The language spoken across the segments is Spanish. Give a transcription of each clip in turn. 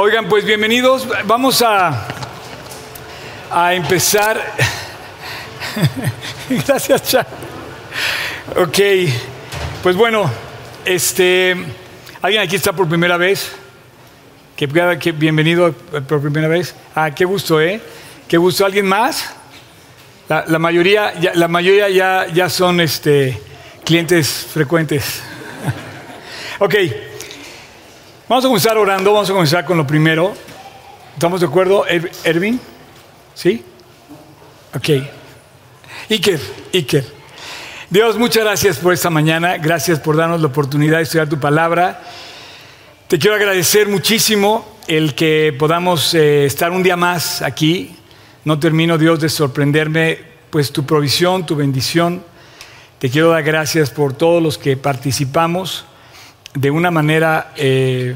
Oigan, pues bienvenidos. Vamos a, a empezar. Gracias, Cha. Ok, pues bueno, este, ¿alguien aquí está por primera vez? Que, que bienvenido por primera vez. Ah, qué gusto, ¿eh? Qué gusto. ¿Alguien más? La, la mayoría, ya, la mayoría ya, ya son este, clientes frecuentes. ok. Vamos a comenzar orando, vamos a comenzar con lo primero. ¿Estamos de acuerdo, Ervin? ¿Sí? Ok. Iker, Iker. Dios, muchas gracias por esta mañana, gracias por darnos la oportunidad de estudiar tu palabra. Te quiero agradecer muchísimo el que podamos eh, estar un día más aquí. No termino, Dios, de sorprenderme, pues tu provisión, tu bendición. Te quiero dar gracias por todos los que participamos de una manera, eh,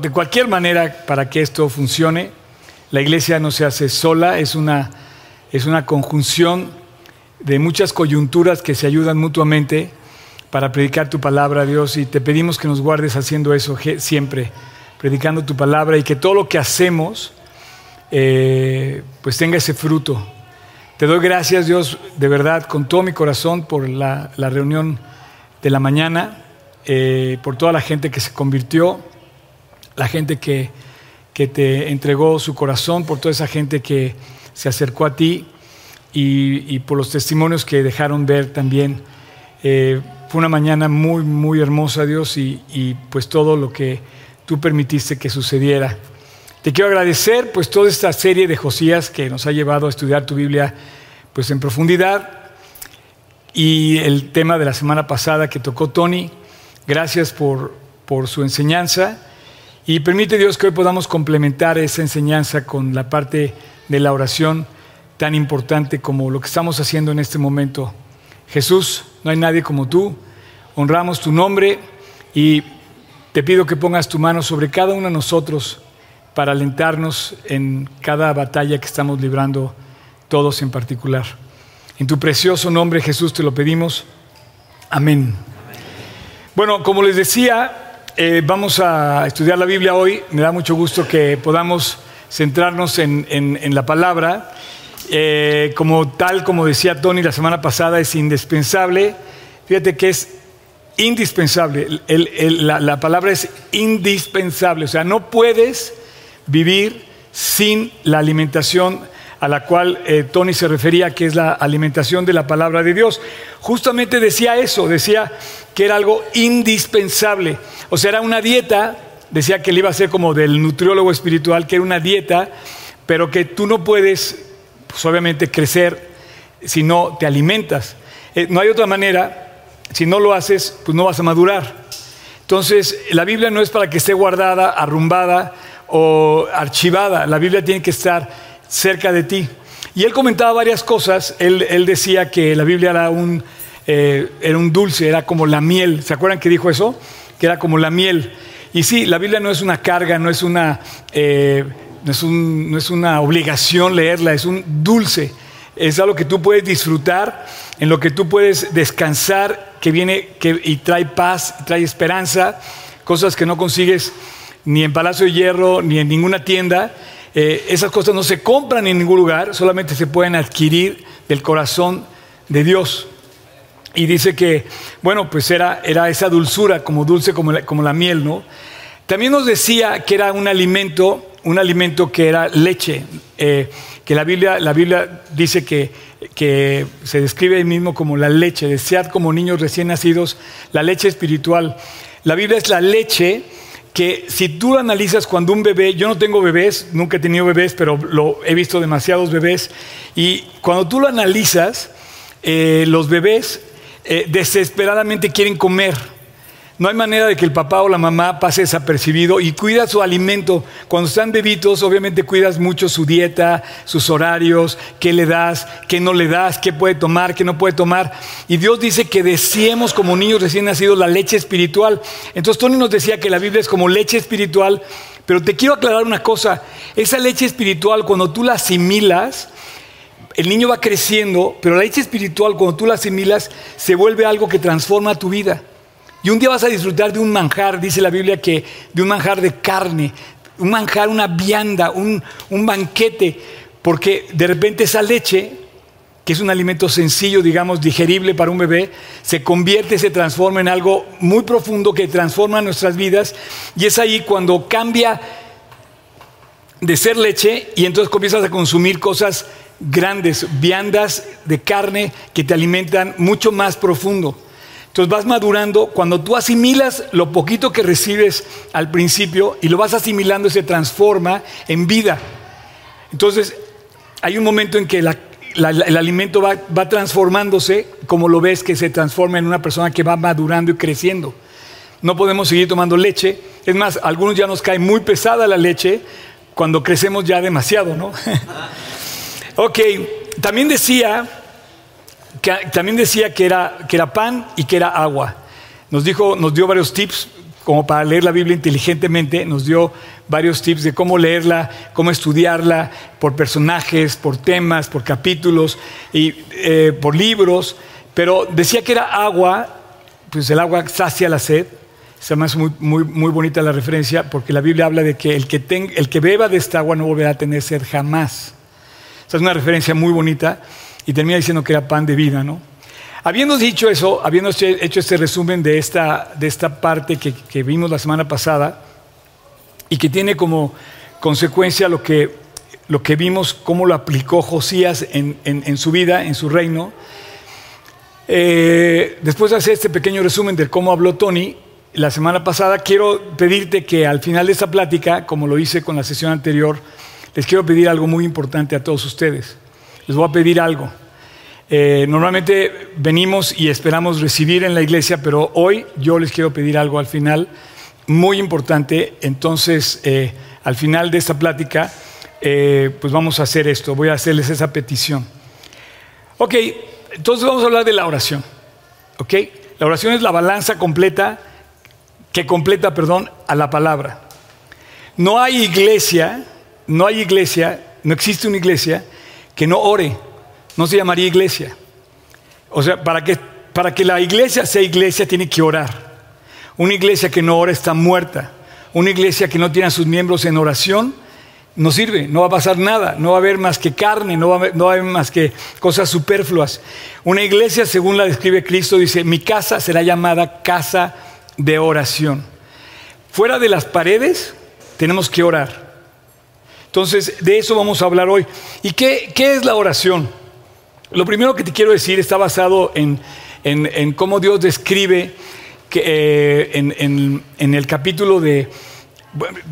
de, cualquier manera para que esto funcione. La iglesia no se hace sola, es una, es una conjunción de muchas coyunturas que se ayudan mutuamente para predicar tu palabra, Dios, y te pedimos que nos guardes haciendo eso siempre, predicando tu palabra y que todo lo que hacemos eh, pues tenga ese fruto. Te doy gracias, Dios, de verdad, con todo mi corazón por la, la reunión de la mañana. Eh, por toda la gente que se convirtió, la gente que, que, te entregó su corazón, por toda esa gente que se acercó a ti y, por los testimonios que dejaron ver también. Eh, fue una mañana muy, muy hermosa, Dios, y, y, pues todo lo que tú permitiste que sucediera. Te quiero agradecer pues toda esta serie de Josías que nos ha llevado a estudiar tu Biblia pues en profundidad y el tema de la semana pasada que tocó Tony, Gracias por, por su enseñanza y permite Dios que hoy podamos complementar esa enseñanza con la parte de la oración tan importante como lo que estamos haciendo en este momento. Jesús, no hay nadie como tú, honramos tu nombre y te pido que pongas tu mano sobre cada uno de nosotros para alentarnos en cada batalla que estamos librando todos en particular. En tu precioso nombre Jesús te lo pedimos. Amén. Bueno, como les decía, eh, vamos a estudiar la Biblia hoy. Me da mucho gusto que podamos centrarnos en, la palabra. Eh, como tal, como decía Tony la semana pasada, es indispensable. Fíjate que es indispensable. la, palabra es indispensable. O sea, no puedes vivir sin la alimentación a la cual eh, Tony se refería, que es la alimentación de la palabra de Dios. Justamente decía eso, decía que era algo indispensable. O sea, era una dieta, decía que le iba a ser como del nutriólogo espiritual, que era una dieta, pero que tú no puedes, pues obviamente, crecer si no te alimentas. Eh, no hay otra manera, si no lo haces, pues no vas a madurar. Entonces, la Biblia no es para que esté guardada, arrumbada o archivada, la Biblia tiene que estar cerca de ti. Y él comentaba varias cosas, él, él decía que la Biblia era un eh, era un dulce, era como la miel. ¿Se acuerdan que dijo eso? Que era como la miel. Y sí, la Biblia no es una carga, no es una, eh, no es, no es una obligación leerla, es un dulce. Es algo que tú puedes disfrutar, en lo que tú puedes descansar, que viene que, y trae paz, trae esperanza, cosas que no consigues ni en Palacio de Hierro, ni en ninguna tienda. Eh, esas cosas no se compran en ningún lugar, solamente se pueden adquirir del corazón de Dios. Y dice que, bueno, pues era, era esa dulzura, como dulce como la, como la miel, ¿no? También nos decía que era un alimento, un alimento que era leche, eh, que la Biblia, la Biblia dice que, que se describe ahí mismo como la leche, desead como niños recién nacidos, la leche espiritual. La Biblia es la leche que si tú analizas cuando un bebé, yo no tengo bebés, nunca he tenido bebés, pero lo, he visto demasiados bebés, y cuando tú lo analizas, eh, los bebés eh, desesperadamente quieren comer. No hay manera de que el papá o la mamá pase desapercibido y cuida su alimento. Cuando están bebitos, obviamente cuidas mucho su dieta, sus horarios, qué le das, qué no le das, qué puede tomar, qué no puede tomar. Y Dios dice que deseemos como niños recién nacidos la leche espiritual. Entonces Tony nos decía que la Biblia es como leche espiritual, pero te quiero aclarar una cosa. Esa leche espiritual, cuando tú la asimilas, el niño va creciendo, pero la leche espiritual, cuando tú la asimilas, se vuelve algo que transforma tu vida. Y un día vas a disfrutar de un manjar, dice la Biblia, que de un manjar de carne. un manjar, una vianda, un, banquete, porque de repente esa leche que es un alimento sencillo, digamos, digerible para un bebé, se convierte, se transforma en algo muy profundo que transforma nuestras vidas y es ahí cuando cambia de ser leche y entonces comienzas a consumir cosas grandes, viandas de carne que te alimentan mucho más profundo. Entonces vas madurando, cuando tú asimilas lo poquito que recibes al principio y lo vas asimilando, se transforma en vida. Entonces hay un momento en que el alimento va, transformándose, como lo ves que se transforma en una persona que va madurando y creciendo. No podemos seguir tomando leche. Es más, algunos ya nos cae muy pesada la leche cuando crecemos ya demasiado, ¿no? ok, también decía que, también decía que era, que era pan y que era agua. Nos, dijo, nos dio varios tips como para leer la Biblia inteligentemente, nos dio varios tips de cómo leerla, cómo estudiarla, por personajes, por temas, por capítulos y eh, por libros, pero decía que era agua, pues el agua sacia la sed. Se me hace muy, muy, muy bonita la referencia porque la Biblia habla de que el que, el que beba de esta agua no volverá a tener sed jamás. Es una referencia muy bonita y termina diciendo que era pan de vida, ¿no? Habiendo dicho eso, habiendo hecho este resumen de esta, de esta parte que, que vimos la semana pasada, y que tiene como consecuencia lo que, lo que vimos, cómo lo aplicó Josías en, en, su vida, en su reino. Eh, después de hacer este pequeño resumen de cómo habló Tony la semana pasada, quiero pedirte que al final de esta plática, como lo hice con la sesión anterior, les quiero pedir algo muy importante a todos ustedes. Les voy a pedir algo. Eh, normalmente venimos y esperamos recibir en la iglesia, pero hoy yo les quiero pedir algo al final muy importante. Entonces, eh, al final de esta plática, eh, pues vamos a hacer esto. Voy a hacerles esa petición. Ok, entonces vamos a hablar de la oración. Ok, la oración es la balanza completa que completa, perdón, a la palabra. No hay iglesia, no hay iglesia, no existe una iglesia que no ore. No se llamaría iglesia. O sea, para que, para que la iglesia sea iglesia tiene que orar. Una iglesia que no ora está muerta. Una iglesia que no tiene a sus miembros en oración no sirve, no va a pasar nada, no va a haber más que carne, no va no va a haber más que cosas superfluas. Una iglesia, según la describe Cristo, dice, mi casa será llamada casa de oración. Fuera de las paredes tenemos que orar. Entonces, de eso vamos a hablar hoy. ¿Y qué, qué es la oración? Lo primero que te quiero decir está basado en, en, en cómo Dios describe eh, en, el capítulo de,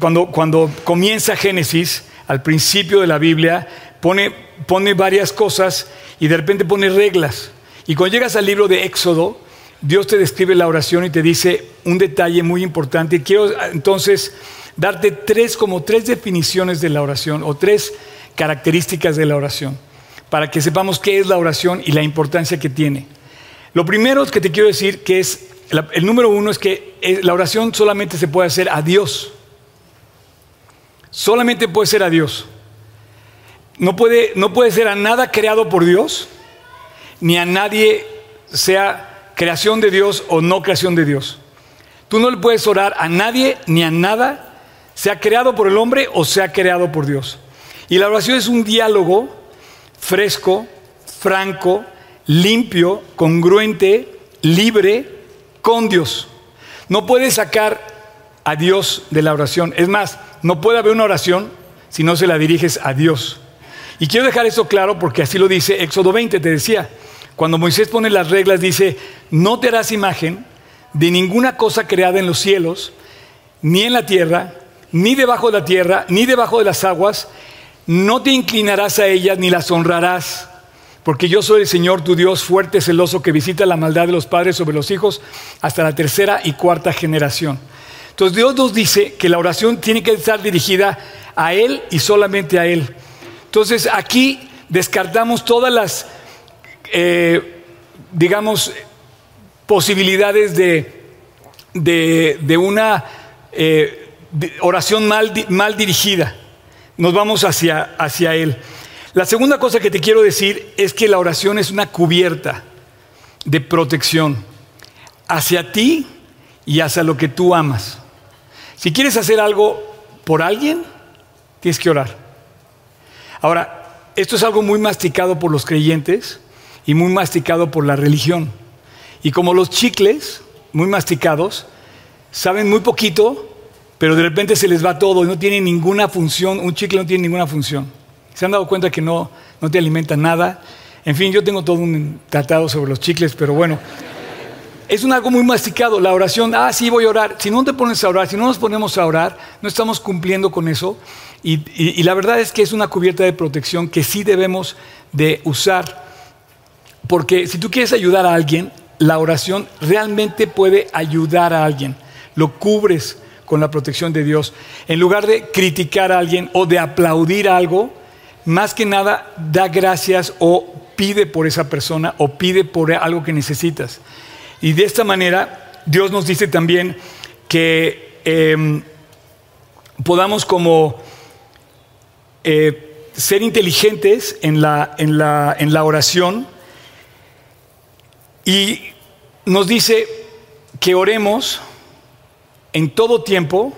cuando, cuando comienza Génesis, al principio de la Biblia, pone, pone varias cosas y de repente pone reglas. Y cuando llegas al libro de Éxodo, Dios te describe la oración y te dice un detalle muy importante. Quiero entonces darte tres, como tres definiciones de la oración o tres características de la oración para que sepamos qué es la oración y la importancia que tiene. Lo primero que te quiero decir que es el número uno es que eh, la oración solamente se puede hacer a Dios. Solamente puede ser a Dios. No puede, no puede ser a nada creado por Dios, ni a nadie sea creación de Dios o no creación de Dios. Tú no le puedes orar a nadie ni a nada, sea creado por el hombre o sea creado por Dios. Y la oración es un diálogo fresco, franco, limpio, congruente, libre, con Dios. No puedes sacar a Dios de la oración. Es más, no puede haber una oración si no se la diriges a Dios. Y quiero dejar eso claro porque así lo dice Éxodo 20, te decía. Cuando Moisés pone las reglas, dice, no te harás imagen de ninguna cosa creada en los cielos, ni en la tierra, ni debajo de la tierra, ni debajo de las aguas. No te inclinarás a ellas ni las honrarás porque yo soy el Señor tu Dios fuerte, celoso, que visita la maldad de los padres sobre los hijos hasta la tercera y cuarta generación. Entonces Dios nos dice que la oración tiene que estar dirigida a Él y solamente a Él. Entonces aquí descartamos todas las, eh, digamos, posibilidades de, de, una eh, oración mal, mal dirigida. Nos vamos hacia, hacia Él. La segunda cosa que te quiero decir es que la oración es una cubierta de protección hacia ti y hacia lo que tú amas. Si quieres hacer algo por alguien, tienes que orar. Ahora, esto es algo muy masticado por los creyentes y muy masticado por la religión. Y como los chicles, muy masticados, saben muy poquito, pero de repente se les va todo y no tiene ninguna función, un chicle no tiene ninguna función. ¿Se han dado cuenta que no, no te alimenta nada? En fin, yo tengo todo un tratado sobre los chicles, pero bueno, es un algo muy masticado. La oración, ah, sí, voy a orar. Si no te pones a orar, si no nos ponemos a orar, no estamos cumpliendo con eso. Y, la verdad es que es una cubierta de protección que sí debemos de usar. Porque si tú quieres ayudar a alguien, la oración realmente puede ayudar a alguien. Lo cubres con la protección de Dios. En lugar de criticar a alguien o de aplaudir algo, más que nada da gracias o pide por esa persona o pide por algo que necesitas. Y de esta manera Dios nos dice también que em, podamos como eh, ser inteligentes en la, en, la, en la oración y nos dice que oremos en todo tiempo,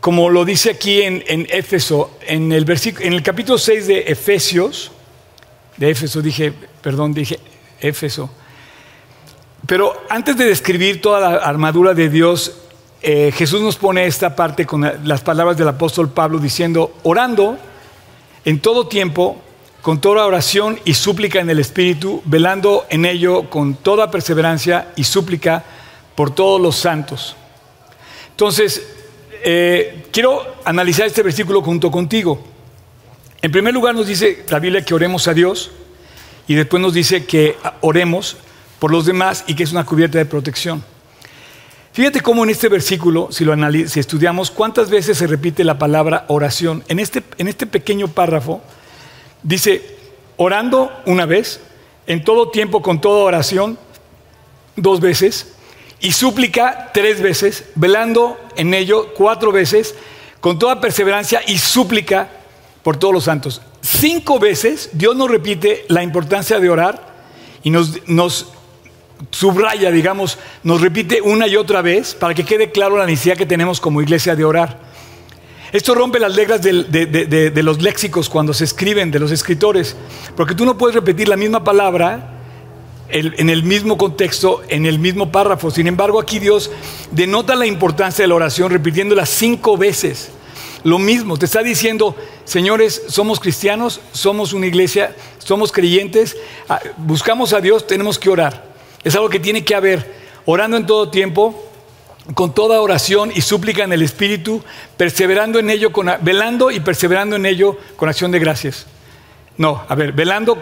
como lo dice aquí en, Éfeso, en el, capítulo 6 de Efesios, de Éfeso dije, perdón, dije pero antes de describir toda la armadura de Dios, eh, Jesús nos pone esta parte con las palabras del apóstol Pablo diciendo, orando en todo tiempo, con toda oración y súplica en el Espíritu, velando en ello con toda perseverancia y súplica por todos los santos. Entonces, eh, quiero analizar este versículo junto contigo. En primer lugar nos dice la Biblia que oremos a Dios y después nos dice que oremos por los demás y que es una cubierta de protección. Fíjate cómo en este versículo, si lo si estudiamos, cuántas veces se repite la palabra oración. En este, en este pequeño párrafo dice, orando una vez, en todo tiempo con toda oración, dos veces, y súplica tres veces, velando en ello cuatro veces, con toda perseverancia y súplica por todos los santos. Cinco veces Dios nos repite la importancia de orar y nos, subraya, digamos, nos repite una y otra vez para que quede claro la necesidad que tenemos como iglesia de orar. Esto rompe las reglas de, los léxicos cuando se escriben, de los escritores, porque tú no puedes repetir la misma palabra en el mismo contexto, en el mismo párrafo. Sin embargo, aquí Dios denota la importancia de la oración repitiéndola cinco veces. Lo mismo, te está diciendo, señores, somos cristianos, somos una iglesia, somos creyentes, ah, buscamos a Dios, tenemos que orar. Es algo que tiene que haber, orando en todo tiempo, con toda oración y súplica en el Espíritu, perseverando en ello, velando y perseverando en ello con acción de gracias. No, a ver, velando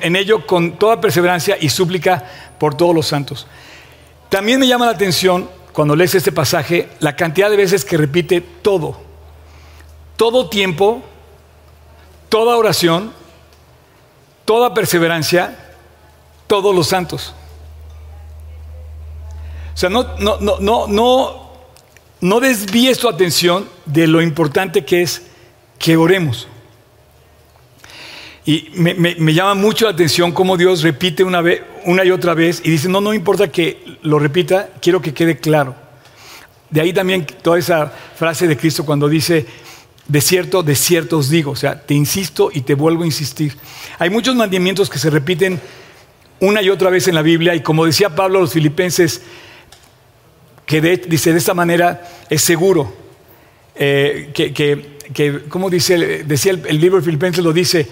en ello con toda perseverancia y súplica por todos los santos. También me llama la atención, cuando lees este pasaje, la cantidad de veces que repite todo. Todo tiempo, toda oración, toda perseverancia, todos los santos. O sea, no, no, no, no, no, no desvíes tu atención de lo importante que es que oremos. Y me, llama mucho la atención cómo Dios repite una, vez, una y otra vez y dice, no, no importa que lo repita, quiero que quede claro. De ahí también toda esa frase de Cristo cuando dice, de cierto, de cierto os digo, o sea, te insisto y te vuelvo a insistir. Hay muchos mandamientos que se repiten una y otra vez en la Biblia y como decía Pablo a los filipenses, que dice de esta manera es seguro. Eh, que, como dice, decía el, libro de Filipenses, lo dice,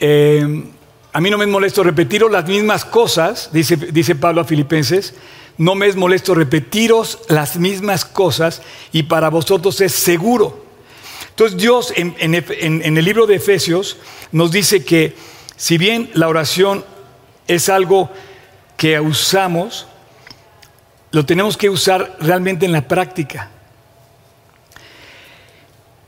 eh, a mí no me es molesto repetiros las mismas cosas, dice, dice Pablo a Filipenses, no me es molesto repetiros las mismas cosas y para vosotros es seguro. Entonces Dios en, en el libro de Efesios nos dice que si bien la oración es algo que usamos, lo tenemos que usar realmente en la práctica.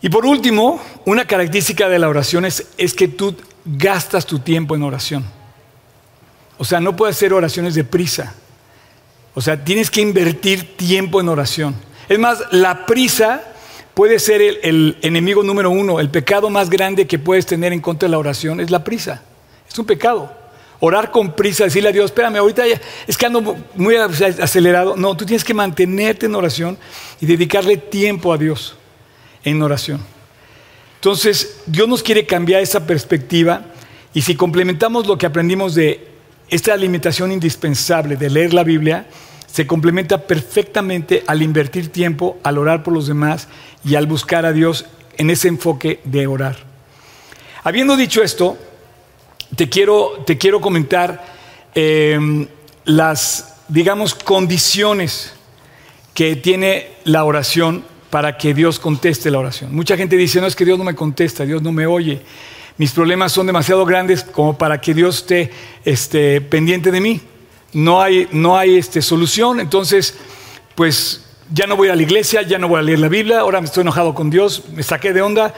Y por último, una característica de la oración es, que tú gastas tu tiempo en oración. O sea, no puedes hacer oraciones de prisa. O sea, tienes que invertir tiempo en oración. Es más, la prisa puede ser el, enemigo número uno. El pecado más grande que puedes tener en contra de la oración es la prisa. Es un pecado. orar con prisa, decirle a Dios, espérame, ahorita ya, es que ando muy acelerado. No, tú tienes que mantenerte en oración y dedicarle tiempo a Dios en oración. Entonces, Dios nos quiere cambiar esa perspectiva y si complementamos lo que aprendimos de esta alimentación indispensable de leer la Biblia, se complementa perfectamente al invertir tiempo, al orar por los demás y al buscar a Dios en ese enfoque de orar. Habiendo dicho esto, te quiero, te quiero comentar em, las, digamos, condiciones que tiene la oración para que Dios conteste la oración. Mucha gente dice, no es que Dios no me contesta, Dios no me oye. Mis problemas son demasiado grandes como para que Dios esté, esté pendiente de mí. No hay, no hay este, solución, entonces, pues ya no voy a la iglesia, ya no voy a leer la Biblia, ahora me estoy enojado con Dios, me saqué de onda.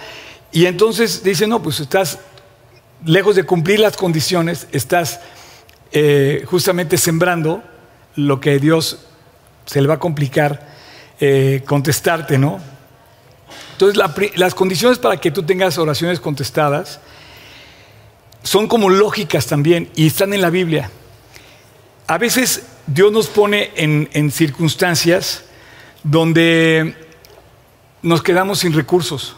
Y entonces dice, no, pues estás lejos de cumplir las condiciones, estás eh, justamente sembrando lo que Dios se le va a complicar eh, contestarte, ¿no? Entonces, las condiciones para que tú tengas oraciones contestadas son como lógicas también y están en la Biblia. A veces Dios nos pone en, circunstancias donde nos quedamos sin recursos.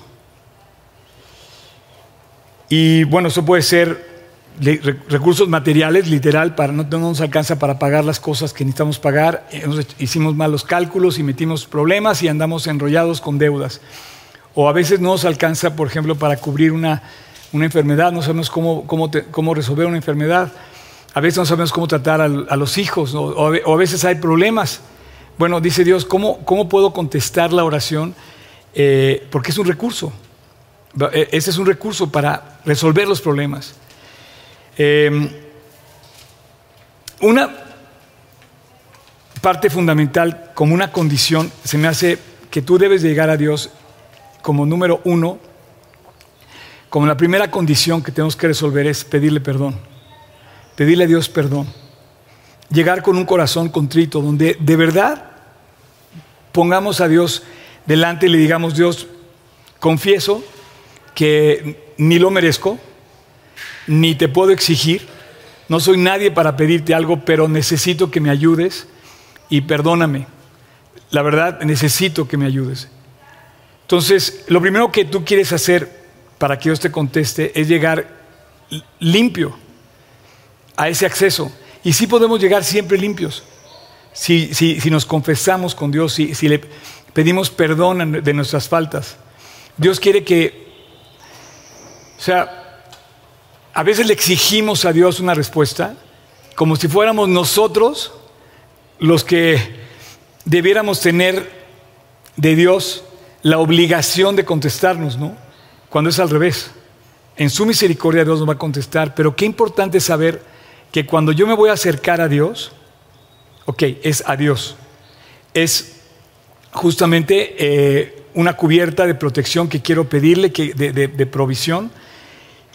Y bueno, eso puede ser recursos materiales, literal, para no, nos alcanza para pagar las cosas que necesitamos pagar. Hicimos malos cálculos y metimos problemas y andamos enrollados con deudas. O a veces no nos alcanza, por ejemplo, para cubrir una, enfermedad, no sabemos cómo, cómo, resolver una enfermedad. A veces no sabemos cómo tratar a, los hijos, o, a veces hay problemas. Bueno, dice Dios, ¿cómo, cómo puedo contestar la oración? Eh, porque es un recurso. E, ese es un recurso para resolver los problemas. Em, una parte fundamental, como una condición, se me hace que tú debes llegar a Dios como número uno, como la primera condición que tenemos que resolver es pedirle perdón. Pedirle a Dios perdón. Llegar con un corazón contrito, donde de verdad pongamos a Dios delante y le digamos, Dios, confieso que ni lo merezco, ni te puedo exigir, no soy nadie para pedirte algo, pero necesito que me ayudes y perdóname. La verdad, necesito que me ayudes. Entonces, lo primero que tú quieres hacer para que Dios te conteste es llegar limpio a ese acceso. Y sí podemos llegar siempre limpios. Si, si nos confesamos con Dios, si, si le pedimos perdón de nuestras faltas. Dios quiere que, o sea, a veces le exigimos a Dios una respuesta como si fuéramos nosotros los que debiéramos tener de Dios la obligación de contestarnos, ¿no? Cuando es al revés. En su misericordia Dios nos va a contestar, pero qué importante saber que cuando yo me voy a acercar a Dios, ok, es a Dios, es justamente eh, una cubierta de protección que quiero pedirle, que, de provisión,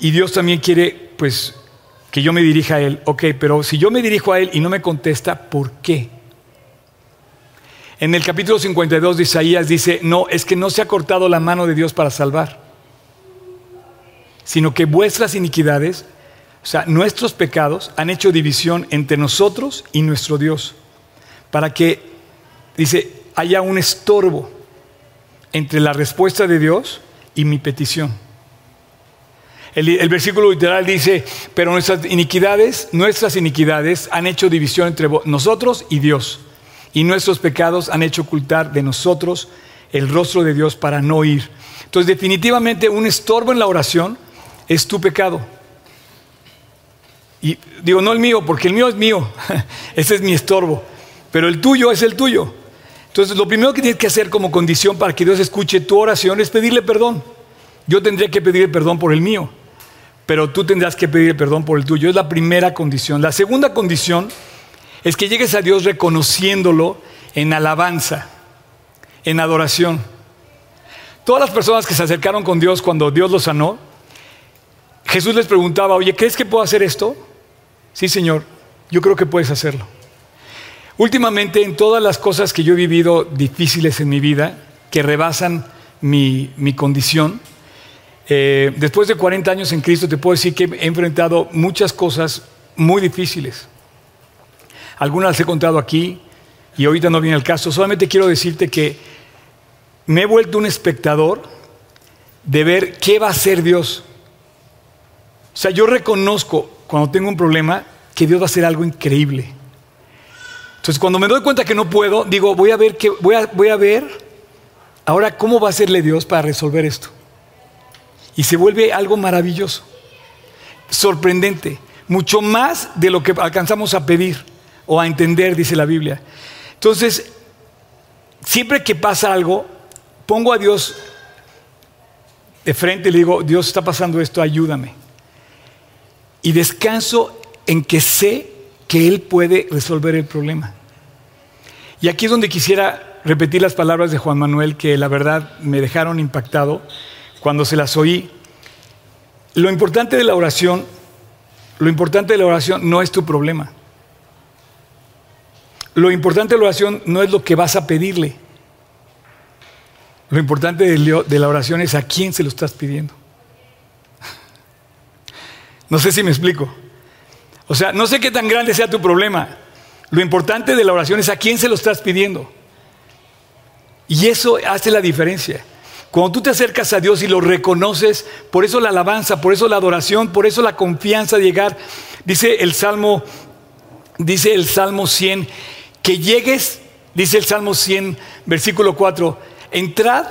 y Dios también quiere, pues, que yo me dirija a Él. Ok, pero si yo me dirijo a Él y no me contesta, ¿por qué? En el capítulo 52 de Isaías dice, no, es que no se ha cortado la mano de Dios para salvar, sino que vuestras iniquidades, o sea, nuestros pecados han hecho división entre nosotros y nuestro Dios, para que, dice, haya un estorbo entre la respuesta de Dios y mi petición. El, versículo literal dice, pero nuestras iniquidades, nuestras iniquidades han hecho división entre nosotros y Dios. Y nuestros pecados han hecho ocultar de nosotros el rostro de Dios para no ir. Entonces, definitivamente un estorbo en la oración es tu pecado. Y digo, no el mío, porque el mío es mío. Ese es mi estorbo. Pero el tuyo es el tuyo. Entonces, lo primero que tienes que hacer como condición para que Dios escuche tu oración es pedirle perdón. Yo tendría que pedirle perdón por el mío pero tú tendrás que pedir perdón por el tuyo. Es la primera condición. La segunda condición es que llegues a Dios reconociéndolo en alabanza, en adoración. Todas las personas que se acercaron con Dios cuando Dios los sanó, Jesús les preguntaba, oye, ¿crees que puedo hacer esto? Sí, Señor, yo creo que puedes hacerlo. Últimamente, en todas las cosas que yo he vivido difíciles en mi vida, que rebasan mi, mi condición, eh, después de 40 años en Cristo te puedo decir que he enfrentado muchas cosas muy difíciles. Algunas las he contado aquí y ahorita no viene el caso. Solamente quiero decirte que me he vuelto un espectador de ver qué va a hacer Dios. O sea, yo reconozco cuando tengo un problema que Dios va a hacer algo increíble. Entonces, cuando me doy cuenta que no puedo, digo, voy a ver qué, voy a, voy a ver ahora cómo va a hacerle Dios para resolver esto. Y se vuelve algo maravilloso, sorprendente, mucho más de lo que alcanzamos a pedir o a entender, dice la Biblia. Entonces, siempre que pasa algo, pongo a Dios de frente y le digo, Dios está pasando esto, ayúdame. Y descanso en que sé que Él puede resolver el problema. Y aquí es donde quisiera repetir las palabras de Juan Manuel que la verdad me dejaron impactado cuando se las oí. Lo importante de la oración, lo importante de la oración no es tu problema. Lo importante de la oración no es lo que vas a pedirle. Lo importante de la oración es a quién se lo estás pidiendo. No sé si me explico. O sea, no sé qué tan grande sea tu problema. Lo importante de la oración es a quién se lo estás pidiendo. Y eso hace la diferencia. Cuando tú te acercas a Dios y lo reconoces, por eso la alabanza, por eso la adoración, por eso la confianza de llegar, dice el Salmo, dice el Salmo 100, que llegues, dice el Salmo 100, versículo 4, entrad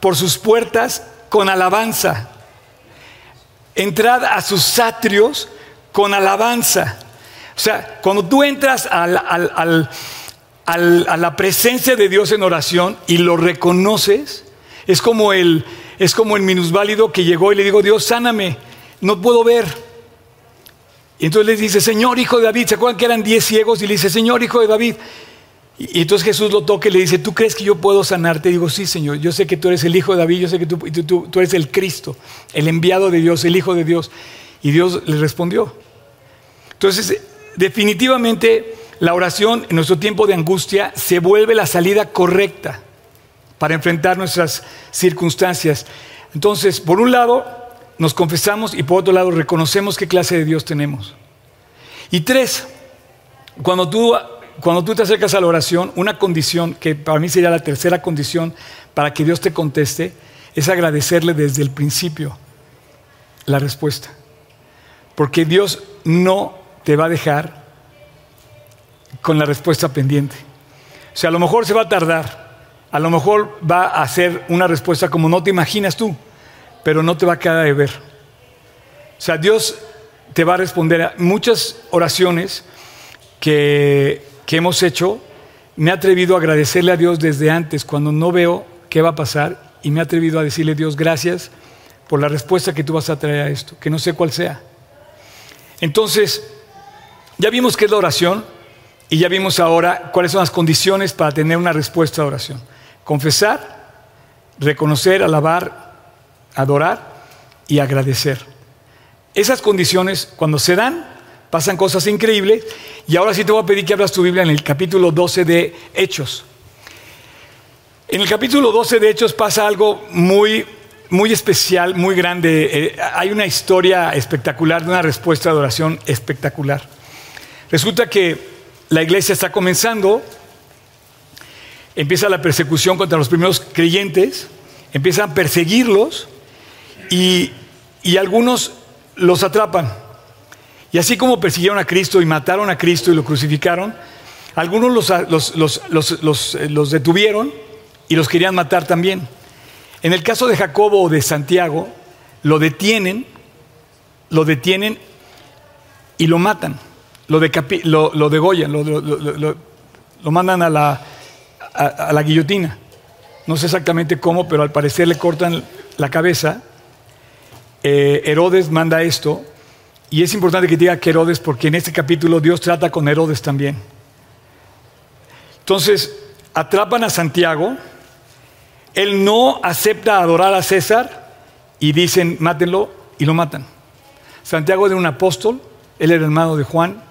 por sus puertas con alabanza, entrad a sus atrios con alabanza. O sea, cuando tú entras a la presencia de Dios en oración y lo reconoces, es como el, es como el minusválido que llegó y le digo, Dios, sáname, no puedo ver. Y entonces le dice, Señor, hijo de David, ¿se acuerdan que eran diez ciegos? Y le dice, Señor, hijo de David. Y, entonces Jesús lo toca y le dice, ¿tú crees que yo puedo sanarte? Y digo, sí, Señor, yo sé que tú eres el hijo de David, yo sé que tú, tú, tú eres el Cristo, el enviado de Dios, el hijo de Dios. Y Dios le respondió. Entonces, definitivamente la oración en nuestro tiempo de angustia se vuelve la salida correcta para enfrentar nuestras circunstancias. Entonces, por un lado, nos confesamos y por otro lado reconocemos qué clase de Dios tenemos. Y tres, cuando tú, te acercas a la oración, una condición que para mí sería la tercera condición para que Dios te conteste, es agradecerle desde el principio la respuesta. Porque Dios no te va a dejar con la respuesta pendiente. O sea, a lo mejor se va a tardar, a lo mejor va a ser una respuesta como no te imaginas tú pero no te va a quedar de ver. O sea, Dios te va a responder a muchas oraciones que, que hemos hecho. Me he atrevido a agradecerle a Dios desde antes, cuando no veo qué va a pasar, y me he atrevido a decirle, Dios, gracias por la respuesta que tú vas a traer a esto, que no sé cuál sea. Entonces, ya vimos qué es la oración y ya vimos ahora cuáles son las condiciones para tener una respuesta a oración. Confesar, reconocer, alabar, adorar y agradecer. Esas condiciones, cuando se dan, pasan cosas increíbles. Y ahora sí te voy a pedir que abras tu Biblia en el capítulo 12 de Hechos. En el capítulo 12 de Hechos pasa algo muy, muy especial, muy grande. Eh, hay una historia espectacular de una respuesta de oración espectacular. Resulta que la iglesia está comenzando, empieza la persecución contra los primeros creyentes, empiezan a perseguirlos y, algunos los atrapan. Y así como persiguieron a Cristo y mataron a Cristo y lo crucificaron, algunos los, eh, los, detuvieron y los querían matar también. En el caso de Jacobo o de Santiago, lo detienen, lo detienen y lo matan, lo, lo, degollan, lo, mandan a la, a la guillotina. No sé exactamente cómo, pero al parecer le cortan la cabeza eh, Herodes manda esto, y es importante que diga que Herodes, porque en este capítulo Dios trata con Herodes también. Entonces, atrapan a Santiago, él no acepta adorar a César y dicen, mátenlo, y lo matan. Santiago era un apóstol, él era hermano de Juan,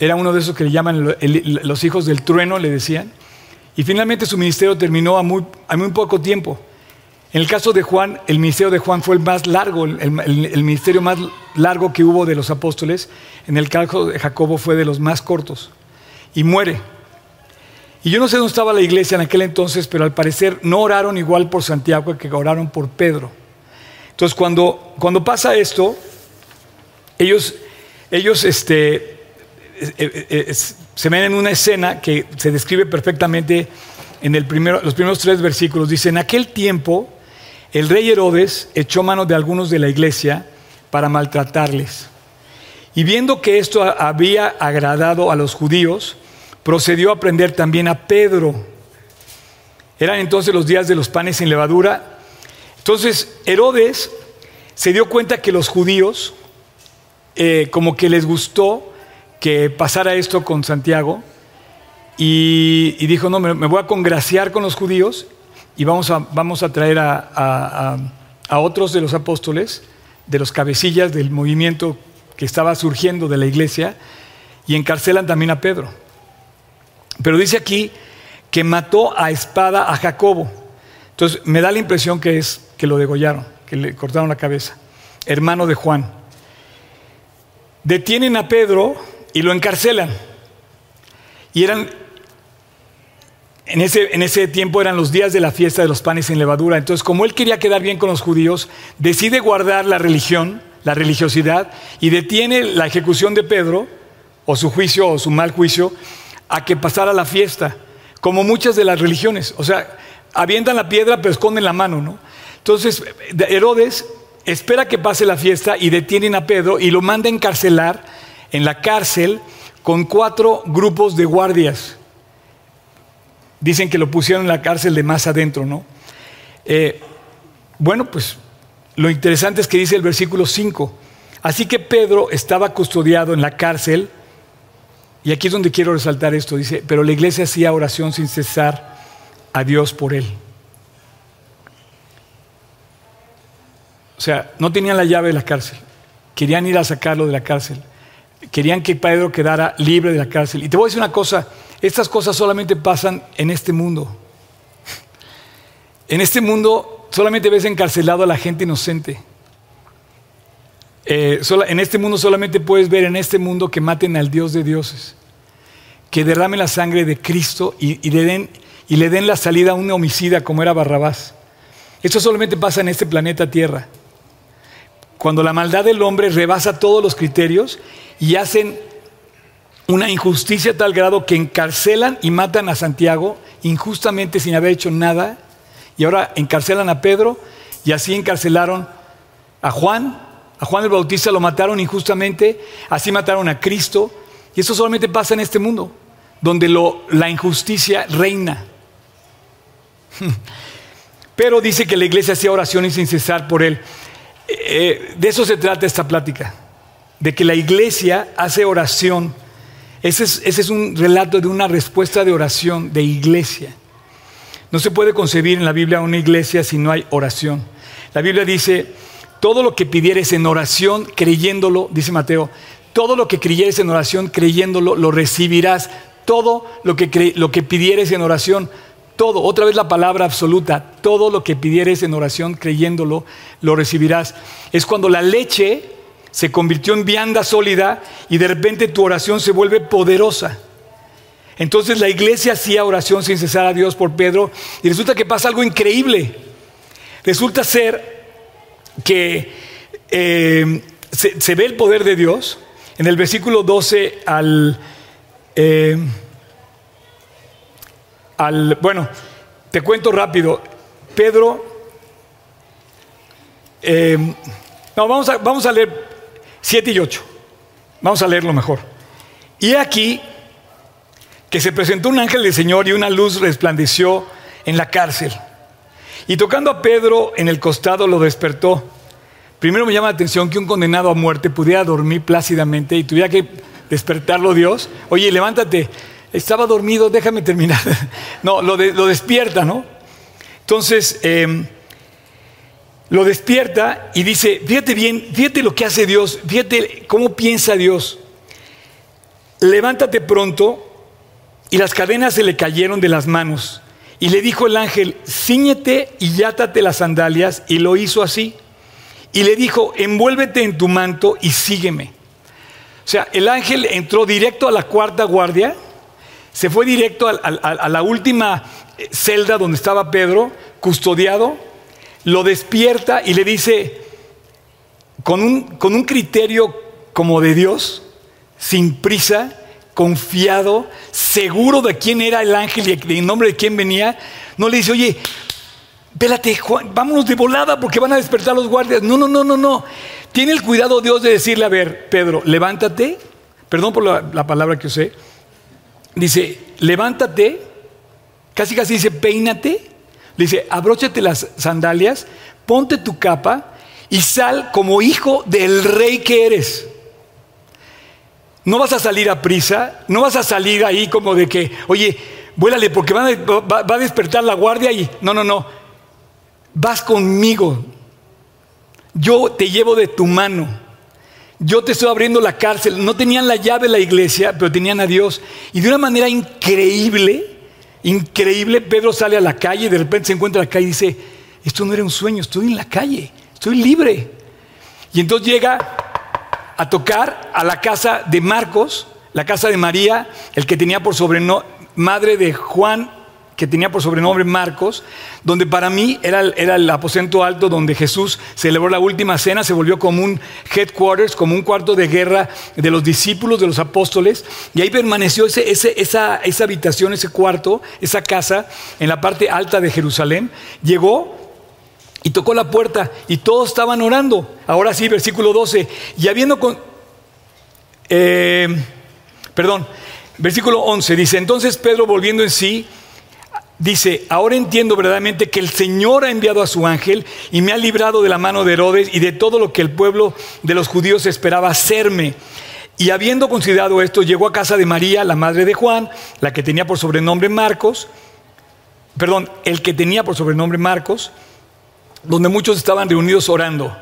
era uno de esos que le llaman los hijos del trueno, le decían, y finalmente su ministerio terminó a muy, a muy poco tiempo. En el caso de Juan, el ministerio de Juan fue el más largo, el, ministerio más largo que hubo de los apóstoles. En el caso de Jacobo fue de los más cortos. Y muere. Y yo no sé dónde estaba la iglesia en aquel entonces, pero al parecer no oraron igual por Santiago que oraron por Pedro. Entonces cuando, cuando pasa esto, ellos, ellos este, eh, eh, eh, se ven en una escena que se describe perfectamente en el primero, los primeros tres versículos. Dice, en aquel tiempo el rey Herodes echó mano de algunos de la iglesia para maltratarles. Y viendo que esto había agradado a los judíos, procedió a prender también a Pedro. Eran entonces los días de los panes sin levadura. Entonces Herodes se dio cuenta que los judíos, eh, como que les gustó que pasara esto con Santiago, y, dijo, no, me, voy a congraciar con los judíos y vamos a, vamos a traer a, otros de los apóstoles, de los cabecillas del movimiento que estaba surgiendo de la iglesia, y encarcelan también a Pedro. Pero dice aquí que mató a espada a Jacobo. Entonces me da la impresión que es que lo degollaron, que le cortaron la cabeza. Hermano de Juan. Detienen a Pedro y lo encarcelan. Y eran en ese, en ese, tiempo eran los días de la fiesta de los panes sin levadura. Entonces, como él quería quedar bien con los judíos, decide guardar la religión, la religiosidad, y detiene la ejecución de Pedro, o su juicio, o su mal juicio, a que pasara la fiesta, como muchas de las religiones. O sea, avientan la piedra, pero esconden la mano, ¿no? Entonces, Herodes espera que pase la fiesta y detienen a Pedro y lo manda a encarcelar en la cárcel con cuatro grupos de guardias. Dicen que lo pusieron en la cárcel de más adentro, ¿no? Eh, bueno, pues lo interesante es que dice el versículo 5. Así que Pedro estaba custodiado en la cárcel, y aquí es donde quiero resaltar esto, dice, pero la iglesia hacía oración sin cesar a Dios por él. O sea, no tenían la llave de la cárcel, querían ir a sacarlo de la cárcel, querían que Pedro quedara libre de la cárcel. Y te voy a decir una cosa, estas cosas solamente pasan en este mundo. En este mundo solamente ves encarcelado a la gente inocente. Eh, en este mundo solamente puedes ver en este mundo que maten al Dios de dioses, que derramen la sangre de Cristo y, le, den, y le den la salida a un homicida como era Barrabás. Esto solamente pasa en este planeta Tierra. Cuando la maldad del hombre rebasa todos los criterios y hacen una injusticia a tal grado que encarcelan y matan a Santiago injustamente sin haber hecho nada. Y ahora encarcelan a Pedro y así encarcelaron a Juan. A Juan el Bautista lo mataron injustamente, así mataron a Cristo. Y eso solamente pasa en este mundo, donde la injusticia reina. Pero dice que la iglesia hacía oraciones sin cesar por él. Eh, de eso se trata esta plática, de que la iglesia hace oración ese es, un relato de una respuesta de oración de iglesia. No se puede concebir en la Biblia una iglesia si no hay oración. La Biblia dice, todo lo que pidieres en oración, creyéndolo, dice Mateo, todo lo que creyeres en oración, creyéndolo, lo recibirás. Todo lo que, lo que pidieres en oración, todo, otra vez la palabra absoluta, todo lo que pidieres en oración, creyéndolo, lo recibirás. Es cuando la leche se convirtió en vianda sólida y de repente tu oración se vuelve poderosa. Entonces la iglesia hacía oración sin cesar a Dios por Pedro y resulta que pasa algo increíble. Resulta ser que eh, se, ve el poder de Dios en el versículo 12 al, eh, Bueno, te cuento rápido. Pedro... Eh, no, vamos a, vamos a leer 7 y 8. Vamos a leerlo mejor. Y aquí que se presentó un ángel del Señor y una luz resplandeció en la cárcel. Y tocando a Pedro en el costado lo despertó. Primero me llama la atención que un condenado a muerte pudiera dormir plácidamente y tuviera que despertarlo Dios. Oye, levántate, estaba dormido, déjame terminar. No, lo, despierta, ¿no? Entonces, eh, lo despierta y dice, fíjate bien, fíjate lo que hace Dios, fíjate cómo piensa Dios. Levántate pronto y las cadenas se le cayeron de las manos Y le dijo el ángel, ciñete y yátate las sandalias, y lo hizo así. Y le dijo, envuélvete en tu manto y sígueme. O sea, el ángel entró directo a la cuarta guardia, se fue directo a, la última eh, celda donde estaba Pedro, custodiado, lo despierta y le dice, con un, criterio como de Dios, sin prisa, confiado, seguro de quién era el ángel y en nombre de quién venía, no le dice, oye, Vélate, vámonos de volada porque van a despertar los guardias. No, no, no, no, no. Tiene el cuidado Dios de decirle, a ver, Pedro, levántate. Perdón por la, palabra que usé. Dice, levántate. Casi casi dice, peínate. Dice, abróchate las sandalias, ponte tu capa y sal como hijo del rey que eres. No vas a salir a prisa, no vas a salir ahí como de que, oye, vuélale porque va a despertar la guardia y no, no, no vas conmigo, yo te llevo de tu mano, yo te estoy abriendo la cárcel. No tenían la llave de la iglesia, pero tenían a Dios. Y de una manera increíble, increíble, Pedro sale a la calle y de repente se encuentra en la calle y dice, esto no era un sueño, estoy en la calle, estoy libre. Y entonces llega a tocar a la casa de Marcos, la casa de María, el que tenía por sobrenombre, madre de Juan que tenía por sobrenombre Marcos, donde para mí era, era, el aposento alto donde Jesús celebró la última cena, se volvió como un headquarters, como un cuarto de guerra de los discípulos, de los apóstoles, y ahí permaneció ese, esa, esa habitación, ese cuarto, esa casa en la parte alta de Jerusalén. Llegó y tocó la puerta y todos estaban orando. Ahora sí, versículo 12, y habiendo con... Eh, perdón, versículo 11 dice, entonces Pedro volviendo en sí, Dice, ahora entiendo verdaderamente que el Señor ha enviado a su ángel y me ha librado de la mano de Herodes y de todo lo que el pueblo de los judíos esperaba hacerme. Y habiendo considerado esto, llegó a casa de María, la madre de Juan, la que tenía por sobrenombre Marcos, perdón, el que tenía por sobrenombre Marcos, donde muchos estaban reunidos orando.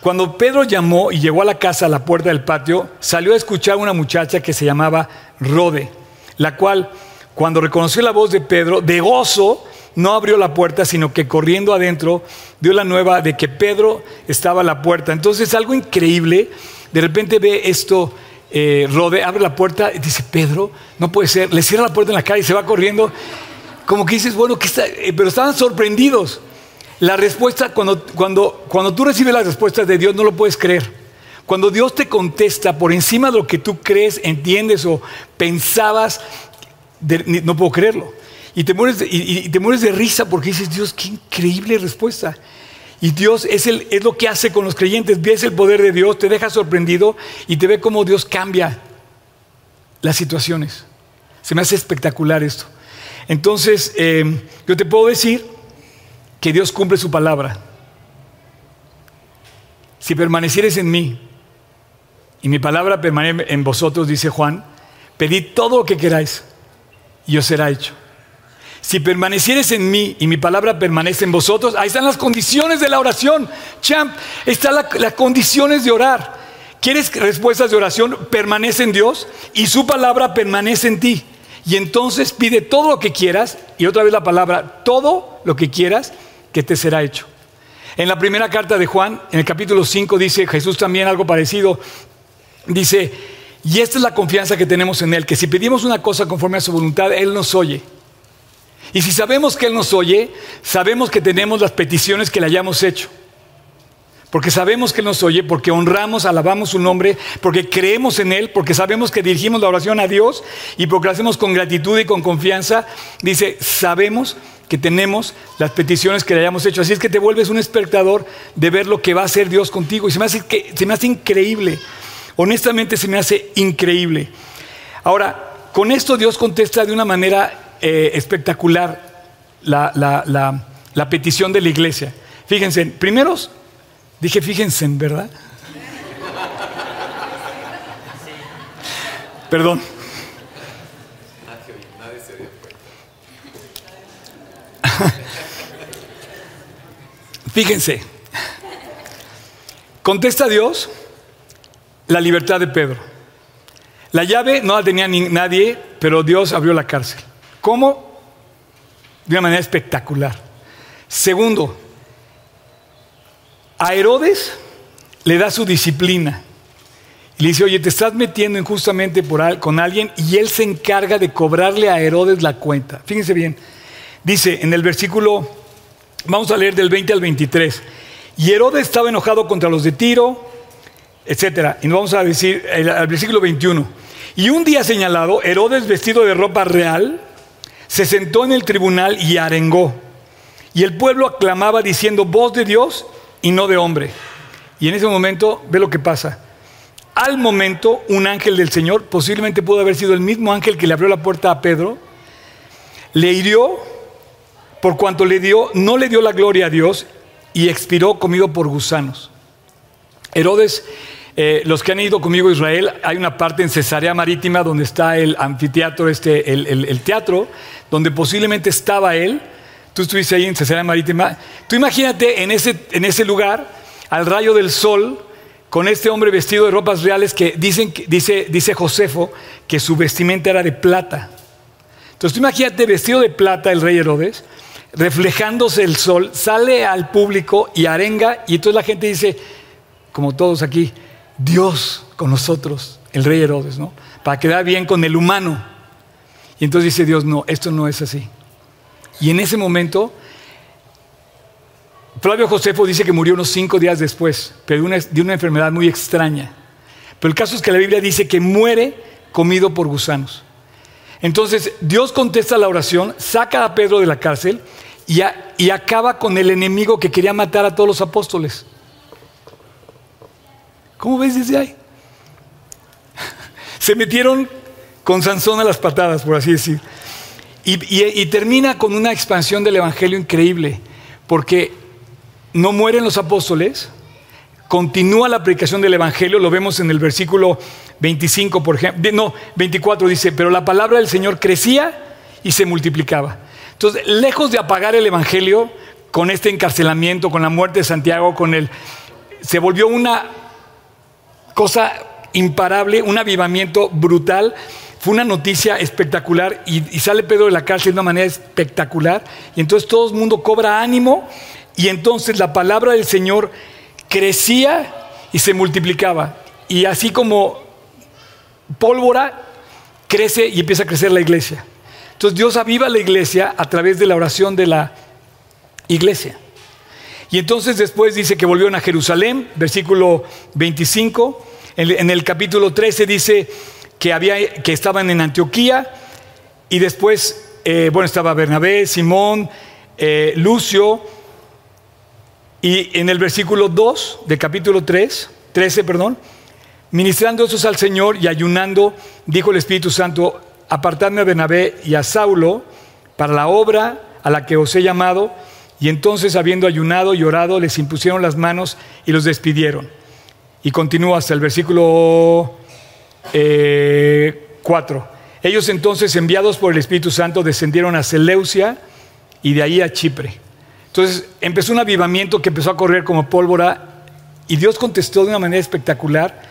Cuando Pedro llamó y llegó a la casa a la puerta del patio, salió a escuchar a una muchacha que se llamaba Rode, la cual cuando reconoció la voz de Pedro, de gozo, no abrió la puerta, sino que corriendo adentro dio la nueva de que Pedro estaba a la puerta. Entonces, algo increíble, de repente ve esto, eh, Rode, abre la puerta y dice, Pedro, no puede ser, le cierra la puerta en la cara y se va corriendo. Como que dices, bueno, ¿qué está? Eh, pero estaban sorprendidos. La respuesta, cuando, cuando, cuando tú recibes las respuestas de Dios, no lo puedes creer. Cuando Dios te contesta por encima de lo que tú crees, entiendes o pensabas, no puedo creerlo. Y te, mueres de, risa porque dices, Dios, qué increíble respuesta. Y Dios es, el, es lo que hace con los creyentes. Ves el poder de Dios, te deja sorprendido y te ve cómo Dios cambia las situaciones. Se me hace espectacular esto. Entonces, eh, yo te puedo decir que Dios cumple su palabra. Si permanecieres en mí y mi palabra permanece en vosotros, dice Juan, pedid todo lo que queráis y os será hecho. Si permanecieres en mí y mi palabra permanece en vosotros, ahí están las condiciones de la oración. Champ, están las condiciones de orar. ¿Quieres respuestas de oración? Permanece en Dios y su palabra permanece en ti. Y entonces pide todo lo que quieras, y otra vez la palabra, todo lo que quieras, que te será hecho. En la primera carta de Juan, en el capítulo 5, dice Jesús también algo parecido. Dice, y esta es la confianza que tenemos en Él, que si pedimos una cosa conforme a su voluntad, Él nos oye. Y si sabemos que Él nos oye, sabemos que tenemos las peticiones que le hayamos hecho. Porque sabemos que Él nos oye, porque honramos, alabamos su nombre, porque creemos en Él, porque sabemos que dirigimos la oración a Dios y porque lo hacemos con gratitud y con confianza. Dice, sabemos que tenemos las peticiones que le hayamos hecho. Así es que te vuelves un espectador de ver lo que va a hacer Dios contigo. Y se me hace, que, se me hace increíble honestamente se me hace increíble. Ahora, con esto Dios contesta de una manera eh, espectacular la, petición de la iglesia. Fíjense, primero, dije fíjense, ¿verdad? Perdón. Fíjense, contesta Dios la libertad de Pedro. La llave no la tenía nadie, pero Dios abrió la cárcel. ¿Cómo? de una manera espectacular. Segundo, a Herodes le da su disciplina. Y le dice, oye, te estás metiendo injustamente por, con alguien y él se encarga de cobrarle a Herodes la cuenta. Fíjense bien, dice en el versículo, vamos a leer del 20 al 23, y Herodes estaba enojado contra los de Tiro, etc. Y nos vamos a decir al versículo 21. Y un día señalado, Herodes vestido de ropa real, se sentó en el tribunal y arengó. Y el pueblo aclamaba diciendo, voz de Dios y no de hombre. Y en ese momento, ve lo que pasa. Al momento, un ángel del Señor, posiblemente pudo haber sido el mismo ángel que le abrió la puerta a Pedro, le hirió, por cuanto le dio, no le dio la gloria a Dios y expiró comido por gusanos. Herodes, eh, los que han ido conmigo a Israel, hay una parte en Cesarea Marítima donde está el anfiteatro, este, el, teatro, donde posiblemente estaba él. Tú estuviste ahí en Cesarea Marítima. Tú imagínate en ese, en ese lugar al rayo del sol, con este hombre vestido de ropas reales que dicen, dice, dice Josefo que su vestimenta era de plata. Entonces tú imagínate vestido de plata el rey Herodes, reflejándose el sol, sale al público y arenga y entonces la gente dice, como todos aquí, Dios con nosotros, el rey Herodes, ¿no? Para quedar bien con el humano. Y entonces dice Dios, no, esto no es así. Y en ese momento Flavio Josefo dice que murió unos cinco días después, pero de una, enfermedad muy extraña. Pero el caso es que la Biblia dice que muere comido por gusanos. Entonces Dios contesta la oración, saca a Pedro de la cárcel y, acaba con el enemigo que quería matar a todos los apóstoles. ¿Cómo ves desde ahí? Se metieron con Sansón a las patadas, por así decir. y termina con una expansión del Evangelio increíble, porque no mueren los apóstoles, continúa la predicación del Evangelio, lo vemos en el versículo 25, por ejemplo, no, 24 dice, pero la palabra del Señor crecía y se multiplicaba. Entonces, lejos de apagar el Evangelio con este encarcelamiento, con la muerte de Santiago, con el, se volvió una cosa imparable, un avivamiento brutal. Fue una noticia espectacular y, sale Pedro de la cárcel de una manera espectacular. Y entonces todo el mundo cobra ánimo y entonces la palabra del Señor crecía y se multiplicaba. Y así como pólvora, crece y empieza a crecer la iglesia. Entonces Dios aviva la iglesia a través de la oración de la iglesia. Y entonces después dice que volvieron a Jerusalén, versículo 25. En el capítulo 13 dice que, había, que estaban en Antioquía y después, eh, bueno, estaba Bernabé, Simón, eh, Lucio, y en el versículo 2 del capítulo 3, 13, perdón, ministrando esos al Señor y ayunando, dijo el Espíritu Santo, apartadme a Bernabé y a Saulo para la obra a la que os he llamado. Y entonces, habiendo ayunado y orado, les impusieron las manos y los despidieron. Y continúa hasta el versículo 4. Eh, Ellos entonces, enviados por el Espíritu Santo, descendieron a Seleucia y de ahí a Chipre. Entonces empezó un avivamiento que empezó a correr como pólvora y Dios contestó de una manera espectacular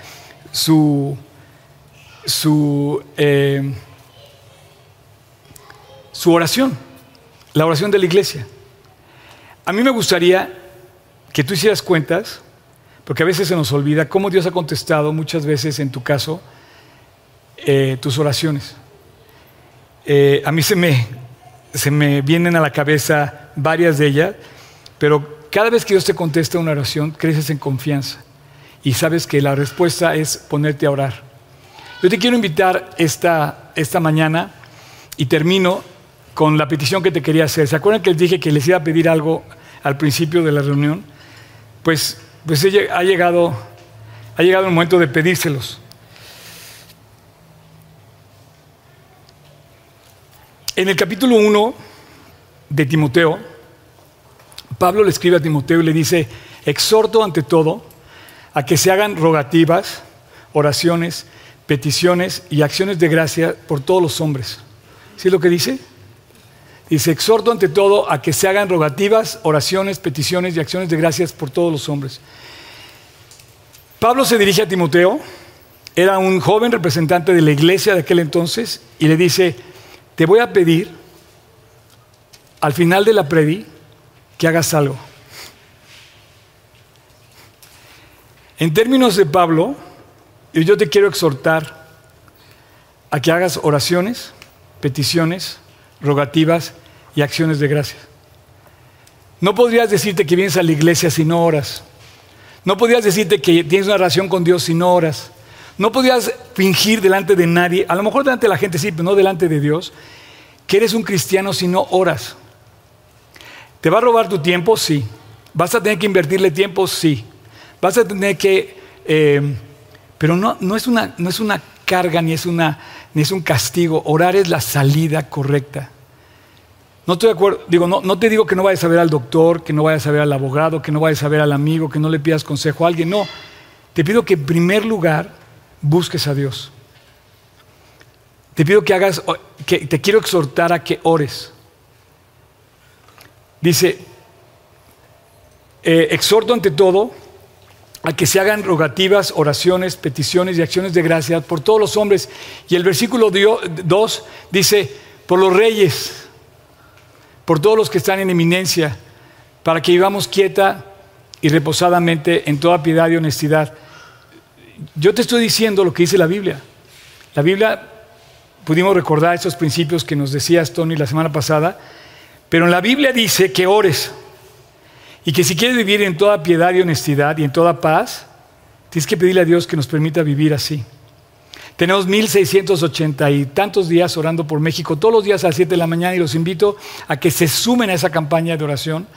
su, su, eh, su oración, la oración de la iglesia. A mí me gustaría que tú hicieras cuentas, porque a veces se nos olvida cómo Dios ha contestado muchas veces en tu caso eh, tus oraciones. Eh, a mí se me, se me vienen a la cabeza varias de ellas, pero cada vez que Dios te contesta una oración, creces en confianza y sabes que la respuesta es ponerte a orar. Yo te quiero invitar esta, esta mañana y termino con la petición que te quería hacer. ¿Se acuerdan que les dije que les iba a pedir algo al principio de la reunión? Pues, pues ha, llegado, ha llegado el momento de pedírselos. En el capítulo 1 de Timoteo, Pablo le escribe a Timoteo y le dice, exhorto ante todo a que se hagan rogativas, oraciones, peticiones y acciones de gracia por todos los hombres. ¿Sí es lo que dice? Dice, exhorto ante todo a que se hagan rogativas, oraciones, peticiones y acciones de gracias por todos los hombres. Pablo se dirige a Timoteo, era un joven representante de la iglesia de aquel entonces, y le dice, te voy a pedir al final de la predi, que hagas algo. En términos de Pablo, yo te quiero exhortar a que hagas oraciones, peticiones, rogativas y acciones de gracias. No podrías decirte que vienes a la iglesia si no oras. No podrías decirte que tienes una relación con Dios si no oras. No podrías fingir delante de nadie, a lo mejor delante de la gente sí, pero no delante de Dios, que eres un cristiano si no oras. ¿Te va a robar tu tiempo? Sí. ¿Vas a tener que invertirle tiempo? Sí. ¿Vas a tener que... Eh, pero no, no, es una, no es una carga ni es, una, ni es un castigo. Orar es la salida correcta. No estoy de acuerdo, digo, no, te digo que no vayas a ver al doctor, que no vayas a ver al abogado, que no vayas a ver al amigo, que no le pidas consejo a alguien. No, te pido que en primer lugar busques a Dios. Te pido que hagas, que te quiero exhortar a que ores. Dice, eh, exhorto ante todo a que se hagan rogativas, oraciones, peticiones y acciones de gracia por todos los hombres. Y el versículo 2 dice, por los reyes, por todos los que están en eminencia, para que vivamos quieta y reposadamente en toda piedad y honestidad. Yo te estoy diciendo lo que dice la Biblia. La Biblia, pudimos recordar esos principios que nos decías, Tony, la semana pasada, pero en la Biblia dice que ores y que si quieres vivir en toda piedad y honestidad y en toda paz, tienes que pedirle a Dios que nos permita vivir así. Tenemos 1680 y tantos días orando por México, todos los días a las 7 de la mañana y los invito a que se sumen a esa campaña de oración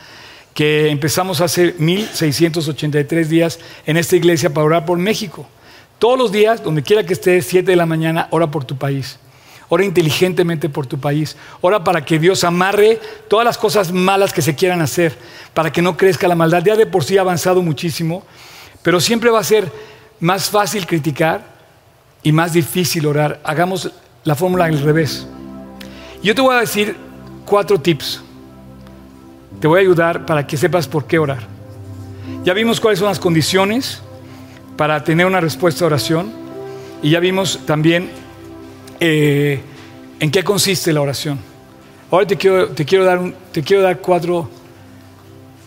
que empezamos hace 1683 días en esta iglesia para orar por México. Todos los días, donde quiera que estés, 7 de la mañana, ora por tu país. Ora inteligentemente por tu país. Ora para que Dios amarre todas las cosas malas que se quieran hacer, para que no crezca la maldad. Ya de por sí ha avanzado muchísimo, pero siempre va a ser más fácil criticar y más difícil orar. Hagamos la fórmula al revés. Yo te voy a decir cuatro tips. Te voy a ayudar para que sepas por qué orar. Ya vimos cuáles son las condiciones para tener una respuesta a oración y ya vimos también eh, en qué consiste la oración. Ahora te quiero, te quiero dar, te quiero dar cuatro,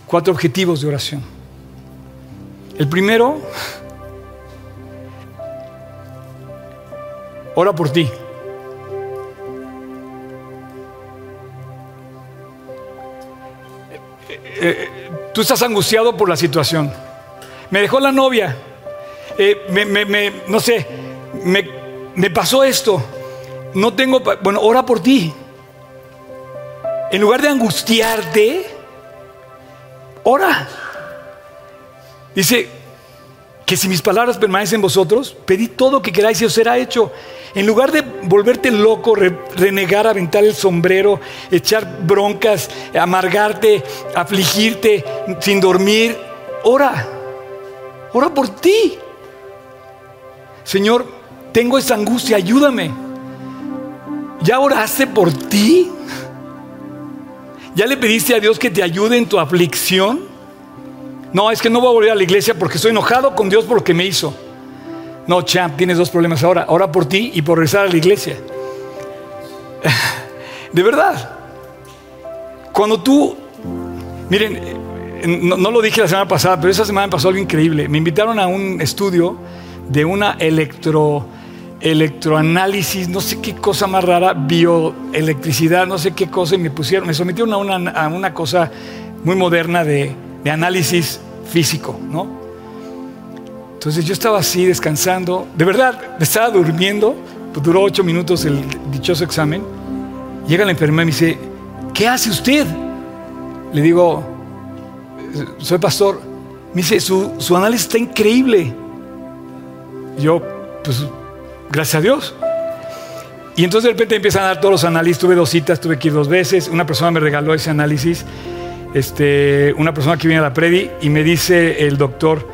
cuatro objetivos de oración. El primero ora por ti. Eh, eh, tú estás angustiado por la situación. Me dejó la novia. Eh, no sé, me, me pasó esto. No tengo, bueno, ora por ti. En lugar de angustiarte, ora. Dice que si mis palabras permanecen en vosotros, pedid todo lo que queráis y os será hecho. En lugar de volverte loco, renegar, aventar el sombrero, echar broncas, amargarte, afligirte sin dormir, ora. Ora por ti. Señor, tengo esa angustia, ayúdame. ¿Ya oraste por ti? ¿Ya le pediste a Dios que te ayude en tu aflicción? No, es que no voy a volver a la iglesia porque estoy enojado con Dios por lo que me hizo. No, champ, tienes dos problemas ahora. Ora por ti y por regresar a la iglesia. De verdad. Cuando tú, miren, no, lo dije la semana pasada, pero esa semana pasó algo increíble. Me invitaron a un estudio de una electro, electroanálisis, no sé qué cosa más rara, bioelectricidad, no sé qué cosa, y me pusieron, me sometieron a una cosa muy moderna de, de análisis físico, ¿no? Entonces yo estaba así descansando, de verdad, estaba durmiendo, pues duró ocho minutos el dichoso examen. Llega la enfermera y me dice, ¿qué hace usted? Le digo, soy pastor. Me dice, su, su análisis está increíble. Yo, pues, gracias a Dios. Y entonces de repente empiezan a dar todos los análisis. Tuve dos citas, tuve que ir dos veces. Una persona me regaló ese análisis. Este, una persona que viene a la predi y me dice el doctor,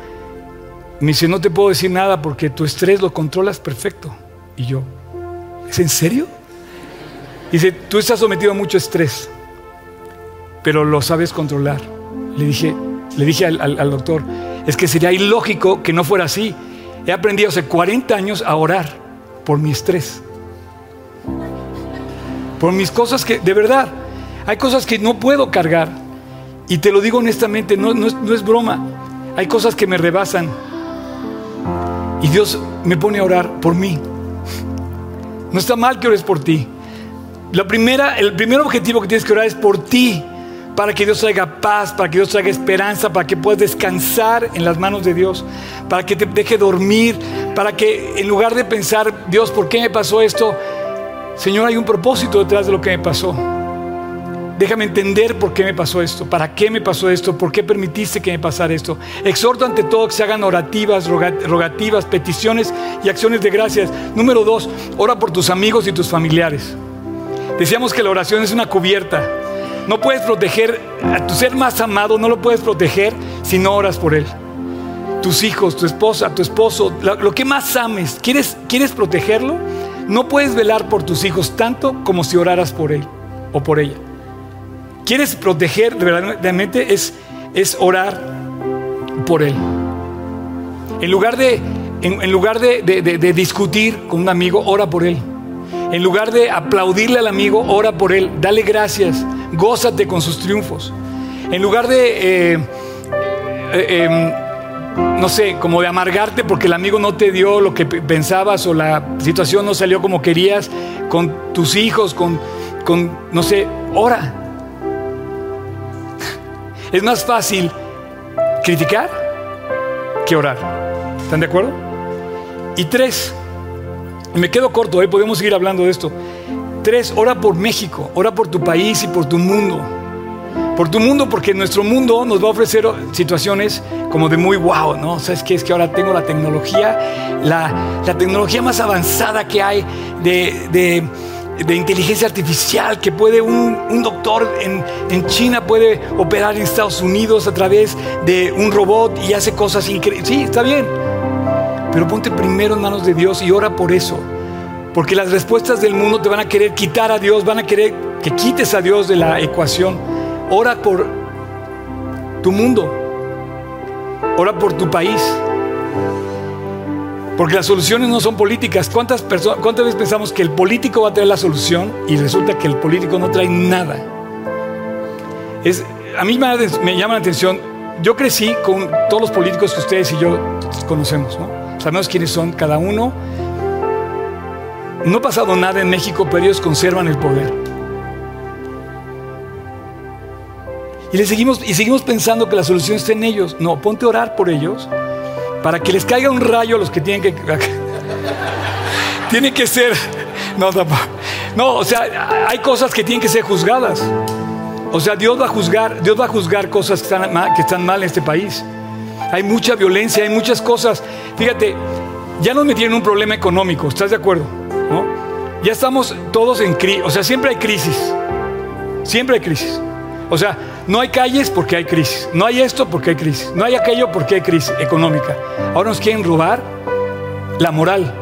me dice, no te puedo decir nada porque tu estrés lo controlas perfecto. Y yo, ¿es en serio? Dice, tú estás sometido a mucho estrés, pero lo sabes controlar. Le dije, le dije al, doctor, es que sería ilógico que no fuera así. He aprendido hace 40 años a orar por mi estrés. Por mis cosas que, de verdad, Hay cosas que no puedo cargar. Y te lo digo honestamente, no, es, no es broma. Hay cosas que me rebasan. Y Dios me pone a orar por mí. No está mal que ores por ti. La primera, el primer objetivo que tienes que orar es por ti, para que Dios traiga paz, para que Dios traiga esperanza, para que puedas descansar en las manos de Dios, para que te deje dormir, para que en lugar de pensar, Dios, ¿por qué me pasó esto? Señor, hay un propósito detrás de lo que me pasó. Déjame entender por qué me pasó esto, para qué me pasó esto, por qué permitiste que me pasara esto. Exhorto ante todo que se hagan orativas, rogativas, peticiones y acciones de gracias. Número dos, ora por tus amigos y tus familiares. Decíamos que la oración es una cubierta. No puedes proteger a tu ser más amado, no lo puedes proteger si no oras por él. Tus hijos, tu esposa, tu esposo, lo, que más ames, ¿quieres, ¿quieres protegerlo? No puedes velar por tus hijos tanto como si oraras por él o por ella quieres proteger verdaderamente es, es orar por Él. En lugar, de, en, lugar de, de, discutir con un amigo, ora por Él. En lugar de aplaudirle al amigo, ora por Él. Dale gracias. Gózate con sus triunfos. En lugar de, eh, eh, em, no sé, como de amargarte porque el amigo no te dio lo que pensabas o la situación no salió como querías con tus hijos, con, con no sé, ora. Es más fácil criticar que orar. ¿Están de acuerdo? Y tres, me quedo corto, ¿eh? podemos seguir hablando de esto. Tres, ora por México, ora por tu país y por tu mundo. Por tu mundo, porque nuestro mundo nos va a ofrecer situaciones como de muy wow, ¿no? ¿Sabes qué? Es que ahora tengo la tecnología, la, tecnología más avanzada que hay de inteligencia artificial que puede un, doctor en, en, China puede operar en Estados Unidos a través de un robot y hace cosas increíbles. Sí, está bien. Pero ponte primero en manos de Dios y ora por eso. Porque las respuestas del mundo te van a querer quitar a Dios, van a querer que quites a Dios de la ecuación. Ora por tu mundo. Ora por tu país. Porque las soluciones no son políticas. ¿Cuántas, ¿Cuántas veces pensamos que el político va a traer la solución y resulta que el político no trae nada? Es, a mí me, llama la atención. Yo crecí con todos los políticos que ustedes y yo conocemos. ¿no? Sabemos quiénes son cada uno. No ha pasado nada en México, pero ellos conservan el poder. Y, le seguimos, y seguimos pensando que la solución está en ellos. No, ponte a orar por ellos para que les caiga un rayo a los que tienen que... tienen que ser... No, no, o sea, hay cosas que tienen que ser juzgadas. O sea, Dios va a juzgar, Dios va a juzgar cosas que están, mal, que están mal en este país. Hay mucha violencia, hay muchas cosas. Fíjate, ya nos metieron un problema económico, ¿estás de acuerdo? ¿No? Ya estamos todos en crisis, o sea, siempre hay crisis. Siempre hay crisis. O sea, no hay calles porque hay crisis. No hay esto porque hay crisis. No hay aquello porque hay crisis económica. Ahora nos quieren robar la moral.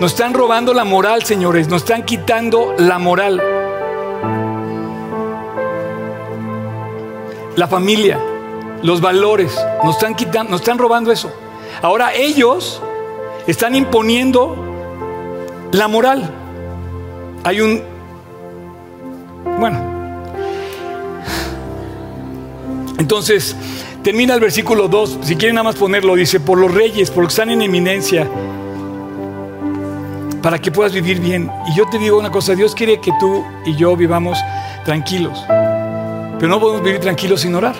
Nos están robando la moral, señores. Nos están quitando la moral. La familia, los valores. Nos están quitando, nos están robando eso. Ahora ellos están imponiendo la moral. Hay un, bueno, Entonces, termina el versículo 2, si quieren nada más ponerlo, dice, por los reyes, por los que están en eminencia, para que puedas vivir bien. Y yo te digo una cosa, Dios quiere que tú y yo vivamos tranquilos, pero no podemos vivir tranquilos sin orar.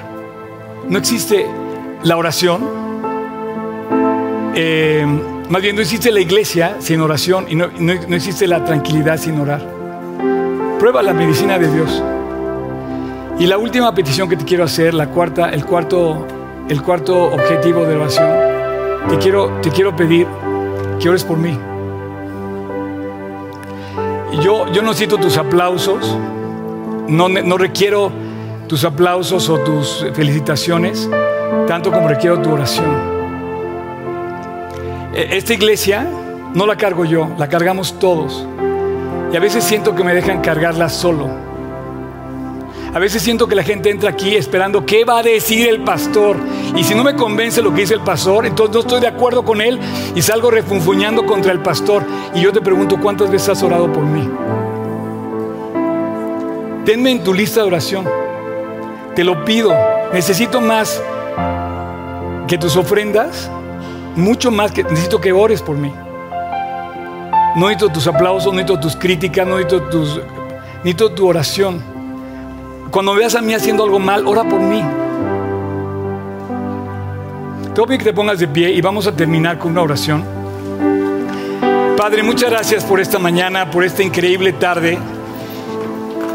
No existe la oración, eh, más bien no existe la iglesia sin oración y no, no existe la tranquilidad sin orar. Prueba la medicina de Dios. Y la última petición que te quiero hacer, la cuarta, el cuarto, el cuarto objetivo de oración, te quiero, te quiero pedir que ores por mí. Yo, yo no necesito tus aplausos, no, no requiero tus aplausos o tus felicitaciones, tanto como requiero tu oración. E, esta iglesia no la cargo yo, la cargamos todos. Y a veces siento que me dejan cargarla solo. A veces siento que la gente entra aquí esperando qué va a decir el pastor. Y si no me convence lo que dice el pastor, entonces no estoy de acuerdo con él y salgo refunfuñando contra el pastor. Y yo te pregunto, ¿cuántas veces has orado por mí? tenme en tu lista de oración. Te lo pido. Necesito más que tus ofrendas, mucho más que necesito que ores por mí. No necesito tus aplausos, no necesito tus críticas, no necesito, tus, necesito tu oración. Cuando veas a mí haciendo algo mal, ora por mí. Te voy que te pongas de pie y vamos a terminar con una oración. Padre, muchas gracias por esta mañana, por esta increíble tarde.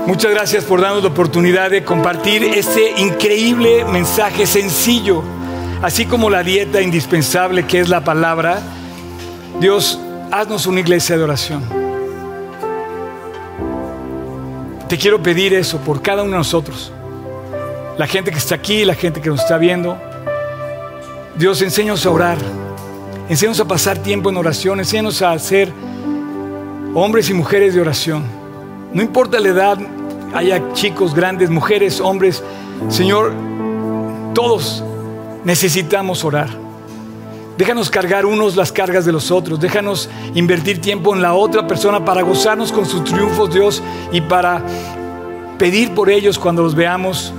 Muchas gracias por darnos la oportunidad de compartir este increíble mensaje sencillo, así como la dieta indispensable que es la palabra. Dios, haznos una iglesia de oración. Te quiero pedir eso por cada uno de nosotros. La gente que está aquí, la gente que nos está viendo. Dios, enséñanos a orar. Enséñanos a pasar tiempo en oración. Enséñanos a ser hombres y mujeres de oración. No importa la edad, haya chicos, grandes, mujeres, hombres. Señor, todos necesitamos orar. Déjanos cargar unos las cargas de los otros. Déjanos invertir tiempo en la otra persona para gozarnos con sus triunfos, Dios, y para pedir por ellos cuando los veamos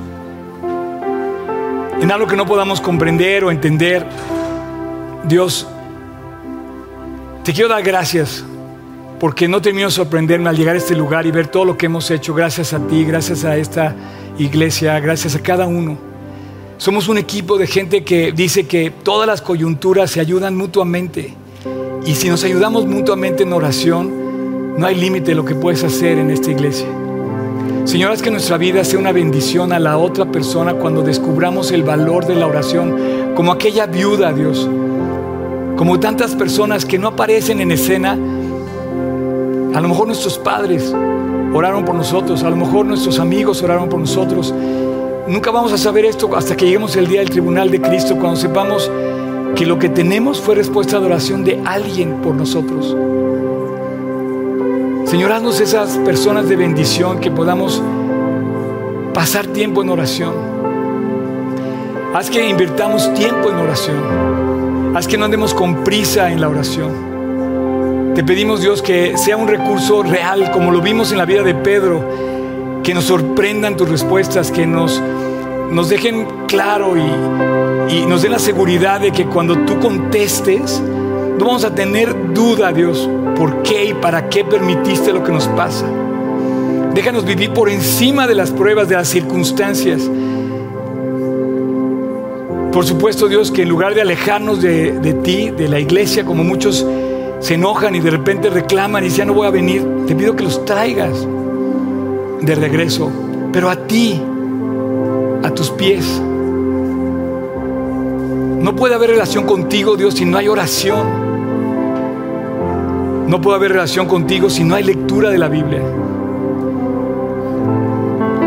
en algo que no podamos comprender o entender. Dios, te quiero dar gracias porque no termino de sorprenderme al llegar a este lugar y ver todo lo que hemos hecho gracias a ti, gracias a esta iglesia, gracias a cada uno. Somos un equipo de gente que dice que todas las coyunturas se ayudan mutuamente. Y si nos ayudamos mutuamente en oración, no hay límite lo que puedes hacer en esta iglesia. Señor, haz que nuestra vida sea una bendición a la otra persona cuando descubramos el valor de la oración, como aquella viuda, Dios, como tantas personas que no aparecen en escena. A lo mejor nuestros padres oraron por nosotros, a lo mejor nuestros amigos oraron por nosotros. Nunca vamos a saber esto hasta que lleguemos el día del tribunal de Cristo, cuando sepamos que lo que tenemos fue respuesta de oración de alguien por nosotros. Señor, haznos esas personas de bendición que podamos pasar tiempo en oración. Haz que invirtamos tiempo en oración. Haz que no andemos con prisa en la oración. Te pedimos, Dios, que sea un recurso real, como lo vimos en la vida de Pedro, que nos sorprendan tus respuestas, que nos, nos dejen claro y, y nos den la seguridad de que cuando tú contestes, no vamos a tener duda, Dios, por qué y para qué permitiste lo que nos pasa. Déjanos vivir por encima de las pruebas, de las circunstancias. Por supuesto, Dios, que en lugar de alejarnos de, de, ti, de la iglesia, como muchos se enojan y de repente reclaman y dicen, no voy a venir, te pido que los traigas de regreso, pero a ti, a tus pies. No puede haber relación contigo, Dios, si no hay oración. No puede haber relación contigo si no hay lectura de la Biblia.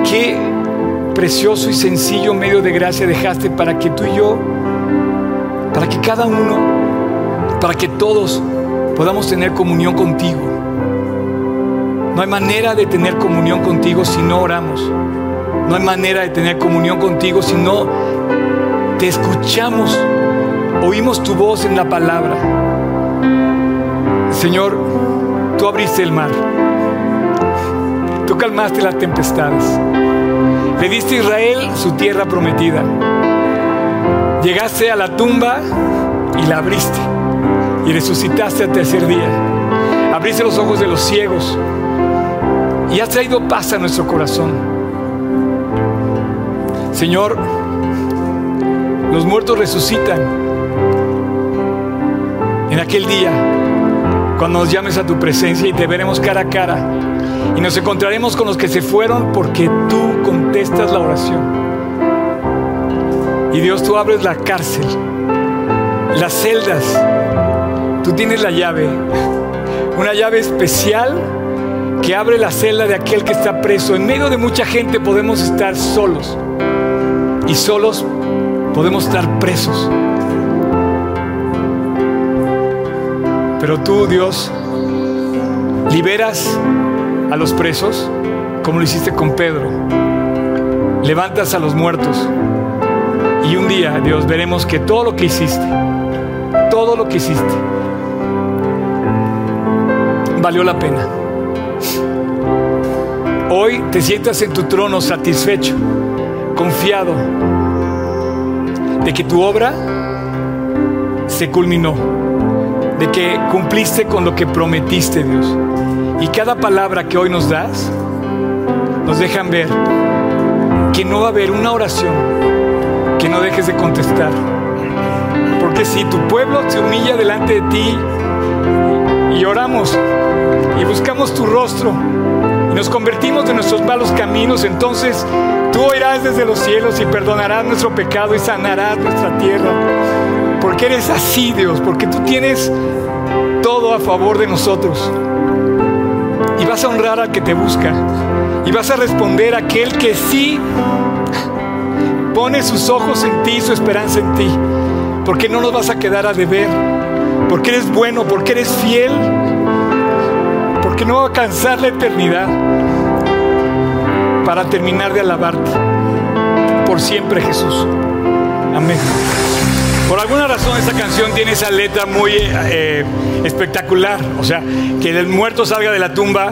Qué precioso y sencillo medio de gracia dejaste para que tú y yo, para que cada uno, para que todos podamos tener comunión contigo. No hay manera de tener comunión contigo si no oramos. No hay manera de tener comunión contigo si no te escuchamos, oímos tu voz en la palabra. Señor, tú abriste el mar. Tú calmaste las tempestades. Le diste a Israel su tierra prometida. Llegaste a la tumba y la abriste. Y resucitaste al tercer día. Abriste los ojos de los ciegos. Y has traído paz a nuestro corazón. Señor, los muertos resucitan en aquel día cuando nos llames a tu presencia y te veremos cara a cara y nos encontraremos con los que se fueron porque tú contestas la oración. Y Dios, tú abres la cárcel, las celdas, tú tienes la llave, una llave especial que abre la celda de aquel que está preso. En medio de mucha gente podemos estar solos y solos podemos estar presos. Pero tú, Dios, liberas a los presos como lo hiciste con Pedro. Levantas a los muertos. Y un día, Dios, veremos que todo lo que hiciste, todo lo que hiciste, valió la pena. Hoy te sientas en tu trono satisfecho, confiado de que tu obra se culminó, de que cumpliste con lo que prometiste, Dios. Y cada palabra que hoy nos das, nos dejan ver que no va a haber una oración que no dejes de contestar. Porque si tu pueblo se humilla delante de ti y oramos y buscamos tu rostro y nos convertimos de nuestros malos caminos, entonces tú oirás desde los cielos y perdonarás nuestro pecado y sanarás nuestra tierra. Porque eres así, Dios, porque tú tienes todo a favor de nosotros. Y vas a honrar al que te busca. Y vas a responder a aquel que sí pone sus ojos en ti, su esperanza en ti. Porque no nos vas a quedar a deber. Porque eres bueno, porque eres fiel. Porque no va a cansar la eternidad para terminar de alabarte. Por siempre, Jesús. Amén. Por alguna razón esta canción tiene esa letra muy eh, espectacular. O sea, que el muerto salga de la tumba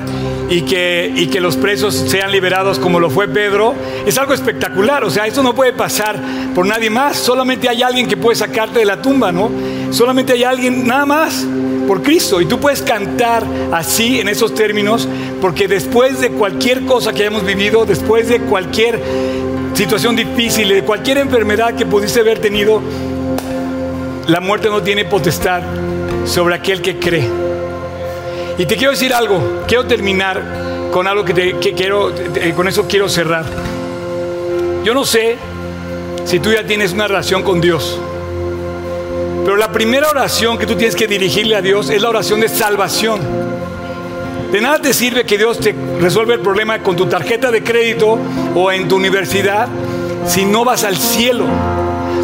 y que, y que los presos sean liberados como lo fue Pedro, es algo espectacular. O sea, esto no puede pasar por nadie más. Solamente hay alguien que puede sacarte de la tumba, ¿no? Solamente hay alguien, nada más, por Cristo. Y tú puedes cantar así, en esos términos, porque después de cualquier cosa que hayamos vivido, después de cualquier situación difícil, de cualquier enfermedad que pudiste haber tenido, la muerte no tiene potestad sobre aquel que cree. Y te quiero decir algo, quiero terminar con algo que, te, quiero, con eso quiero cerrar. Yo no sé si tú ya tienes una relación con Dios, pero la primera oración que tú tienes que dirigirle a Dios es la oración de salvación. De nada te sirve que Dios te resuelva el problema con tu tarjeta de crédito o en tu universidad si no vas al cielo.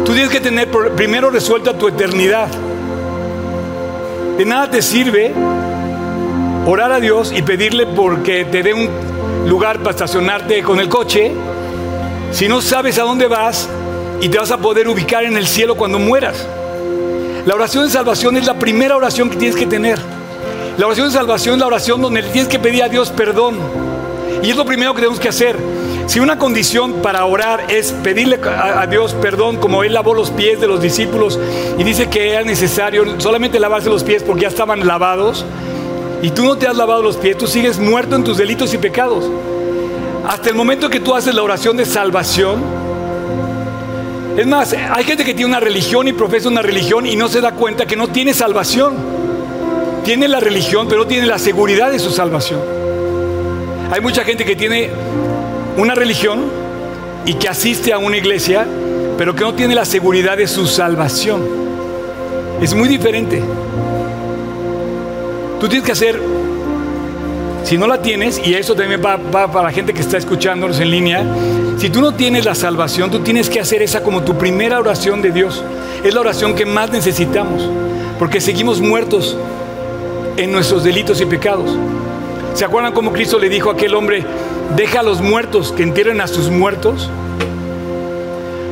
Tú tienes que tener primero resuelta tu eternidad. De nada te sirve orar a Dios y pedirle porque te dé un lugar para estacionarte con el coche si no sabes a dónde vas y te vas a poder ubicar en el cielo cuando mueras. La oración de salvación es la primera oración que tienes que tener. La oración de salvación es la oración donde tienes que pedir a Dios perdón. Y es lo primero que tenemos que hacer. Si una condición para orar es pedirle a, Dios perdón, como Él lavó los pies de los discípulos y dice que era necesario solamente lavarse los pies porque ya estaban lavados, y tú no te has lavado los pies, tú sigues muerto en tus delitos y pecados. Hasta el momento que tú haces la oración de salvación, es más, hay gente que tiene una religión y profesa una religión y no se da cuenta que no tiene salvación. Tiene la religión, pero no tiene la seguridad de su salvación. Hay mucha gente que tiene una religión y que asiste a una iglesia, pero que no tiene la seguridad de su salvación. Es muy diferente. Tú tienes que hacer, si no la tienes, y eso también va, para la gente que está escuchándonos en línea, si tú no tienes la salvación, tú tienes que hacer esa como tu primera oración de Dios. Es la oración que más necesitamos, porque seguimos muertos en nuestros delitos y pecados. ¿Se acuerdan cómo Cristo le dijo a aquel hombre, deja a los muertos que entierren a sus muertos?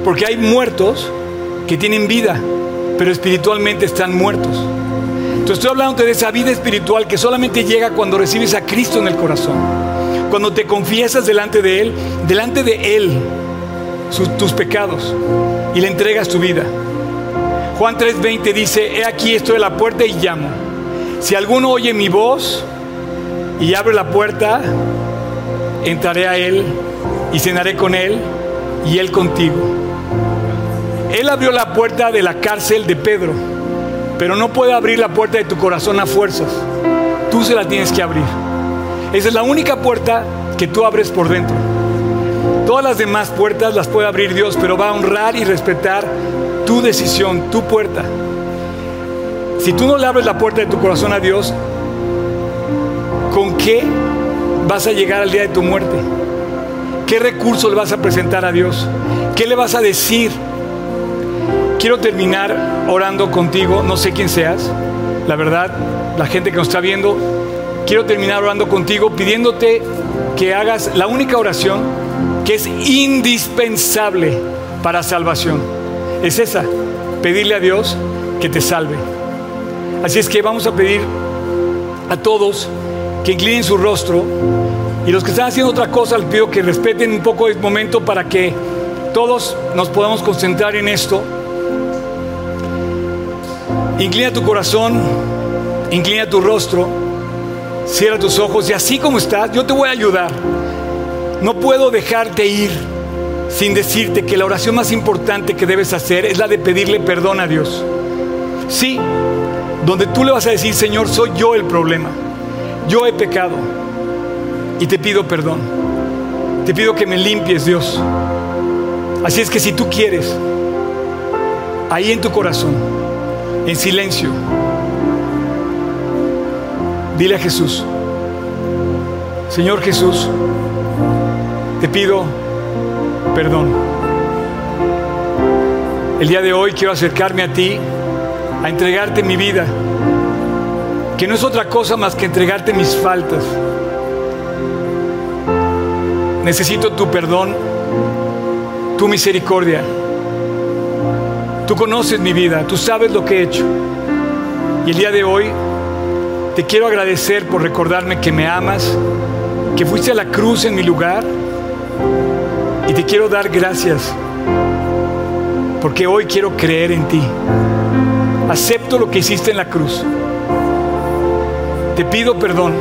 Porque hay muertos que tienen vida, pero espiritualmente están muertos. Entonces estoy hablando de esa vida espiritual que solamente llega cuando recibes a Cristo en el corazón. Cuando te confiesas delante de Él, delante de Él, tus pecados y le entregas tu vida. Juan 3:20 dice, he aquí estoy a la puerta y llamo. Si alguno oye mi voz y abre la puerta, entraré a Él y cenaré con Él y Él contigo. Él abrió la puerta de la cárcel de Pedro, pero no puede abrir la puerta de tu corazón a fuerzas. Tú se la tienes que abrir. Esa es la única puerta que tú abres por dentro. Todas las demás puertas las puede abrir Dios, pero va a honrar y respetar tu decisión, tu puerta. Si tú no le abres la puerta de tu corazón a Dios, ¿con qué vas a llegar al día de tu muerte? ¿Qué recurso le vas a presentar a Dios? ¿Qué le vas a decir? Quiero terminar orando contigo, no sé quién seas, la verdad, la gente que nos está viendo, quiero terminar orando contigo pidiéndote que hagas la única oración que es indispensable para salvación. Es esa, pedirle a Dios que te salve. Así es que vamos a pedir a todos que inclinen su rostro Y los que están haciendo otra cosa, les pido que respeten un poco el momento para que todos nos podamos concentrar en esto. Inclina tu corazón, inclina tu rostro, cierra tus ojos y así como estás, yo te voy a ayudar. No puedo dejarte ir sin decirte que la oración más importante que debes hacer es la de pedirle perdón a Dios. Sí, donde tú le vas a decir, Señor, soy yo el problema. Yo he pecado y te pido perdón. Te pido que me limpies, Dios. Así es que si tú quieres, ahí en tu corazón, en silencio, dile a Jesús, Señor Jesús, te pido perdón. El día de hoy quiero acercarme a ti, a entregarte mi vida, que no es otra cosa más que entregarte mis faltas. Necesito tu perdón, tu misericordia. Tú conoces mi vida, tú sabes lo que he hecho. Y el día de hoy te quiero agradecer por recordarme que me amas, que fuiste a la cruz en mi lugar. Y te quiero dar gracias porque hoy quiero creer en ti. Acepto lo que hiciste en la cruz. Te pido perdón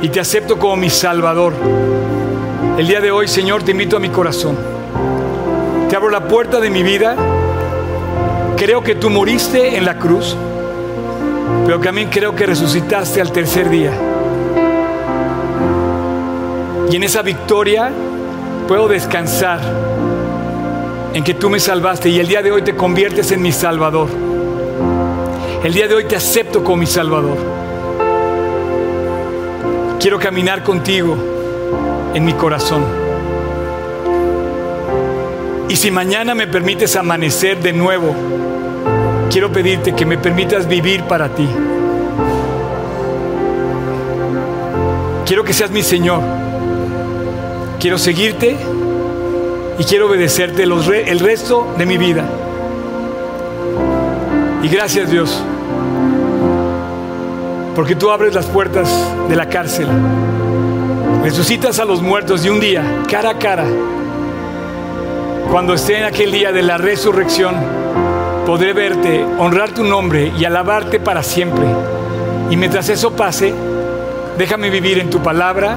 y te acepto como mi Salvador. El día de hoy, Señor, te invito a mi corazón. Te abro la puerta de mi vida. Creo que tú moriste en la cruz, pero también creo que resucitaste al tercer día. Y en esa victoria puedo descansar en que tú me salvaste y el día de hoy te conviertes en mi Salvador. El día de hoy te acepto como mi Salvador. Quiero caminar contigo en mi corazón. Y si mañana me permites amanecer de nuevo, quiero pedirte que me permitas vivir para ti. Quiero que seas mi Señor. Quiero seguirte y quiero obedecerte el resto de mi vida. Y gracias Dios, porque tú abres las puertas de la cárcel Resucitas a los muertos y un día, cara a cara, cuando esté en aquel día de la resurrección, podré verte, honrar tu nombre y alabarte para siempre. Y mientras eso pase, déjame vivir en tu palabra,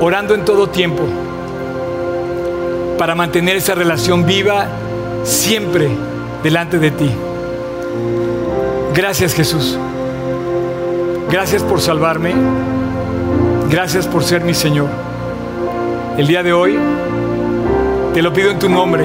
orando en todo tiempo, para mantener esa relación viva siempre delante de ti. Gracias Jesús. Gracias por salvarme. Gracias por ser mi Señor. El día de hoy te lo pido en tu nombre,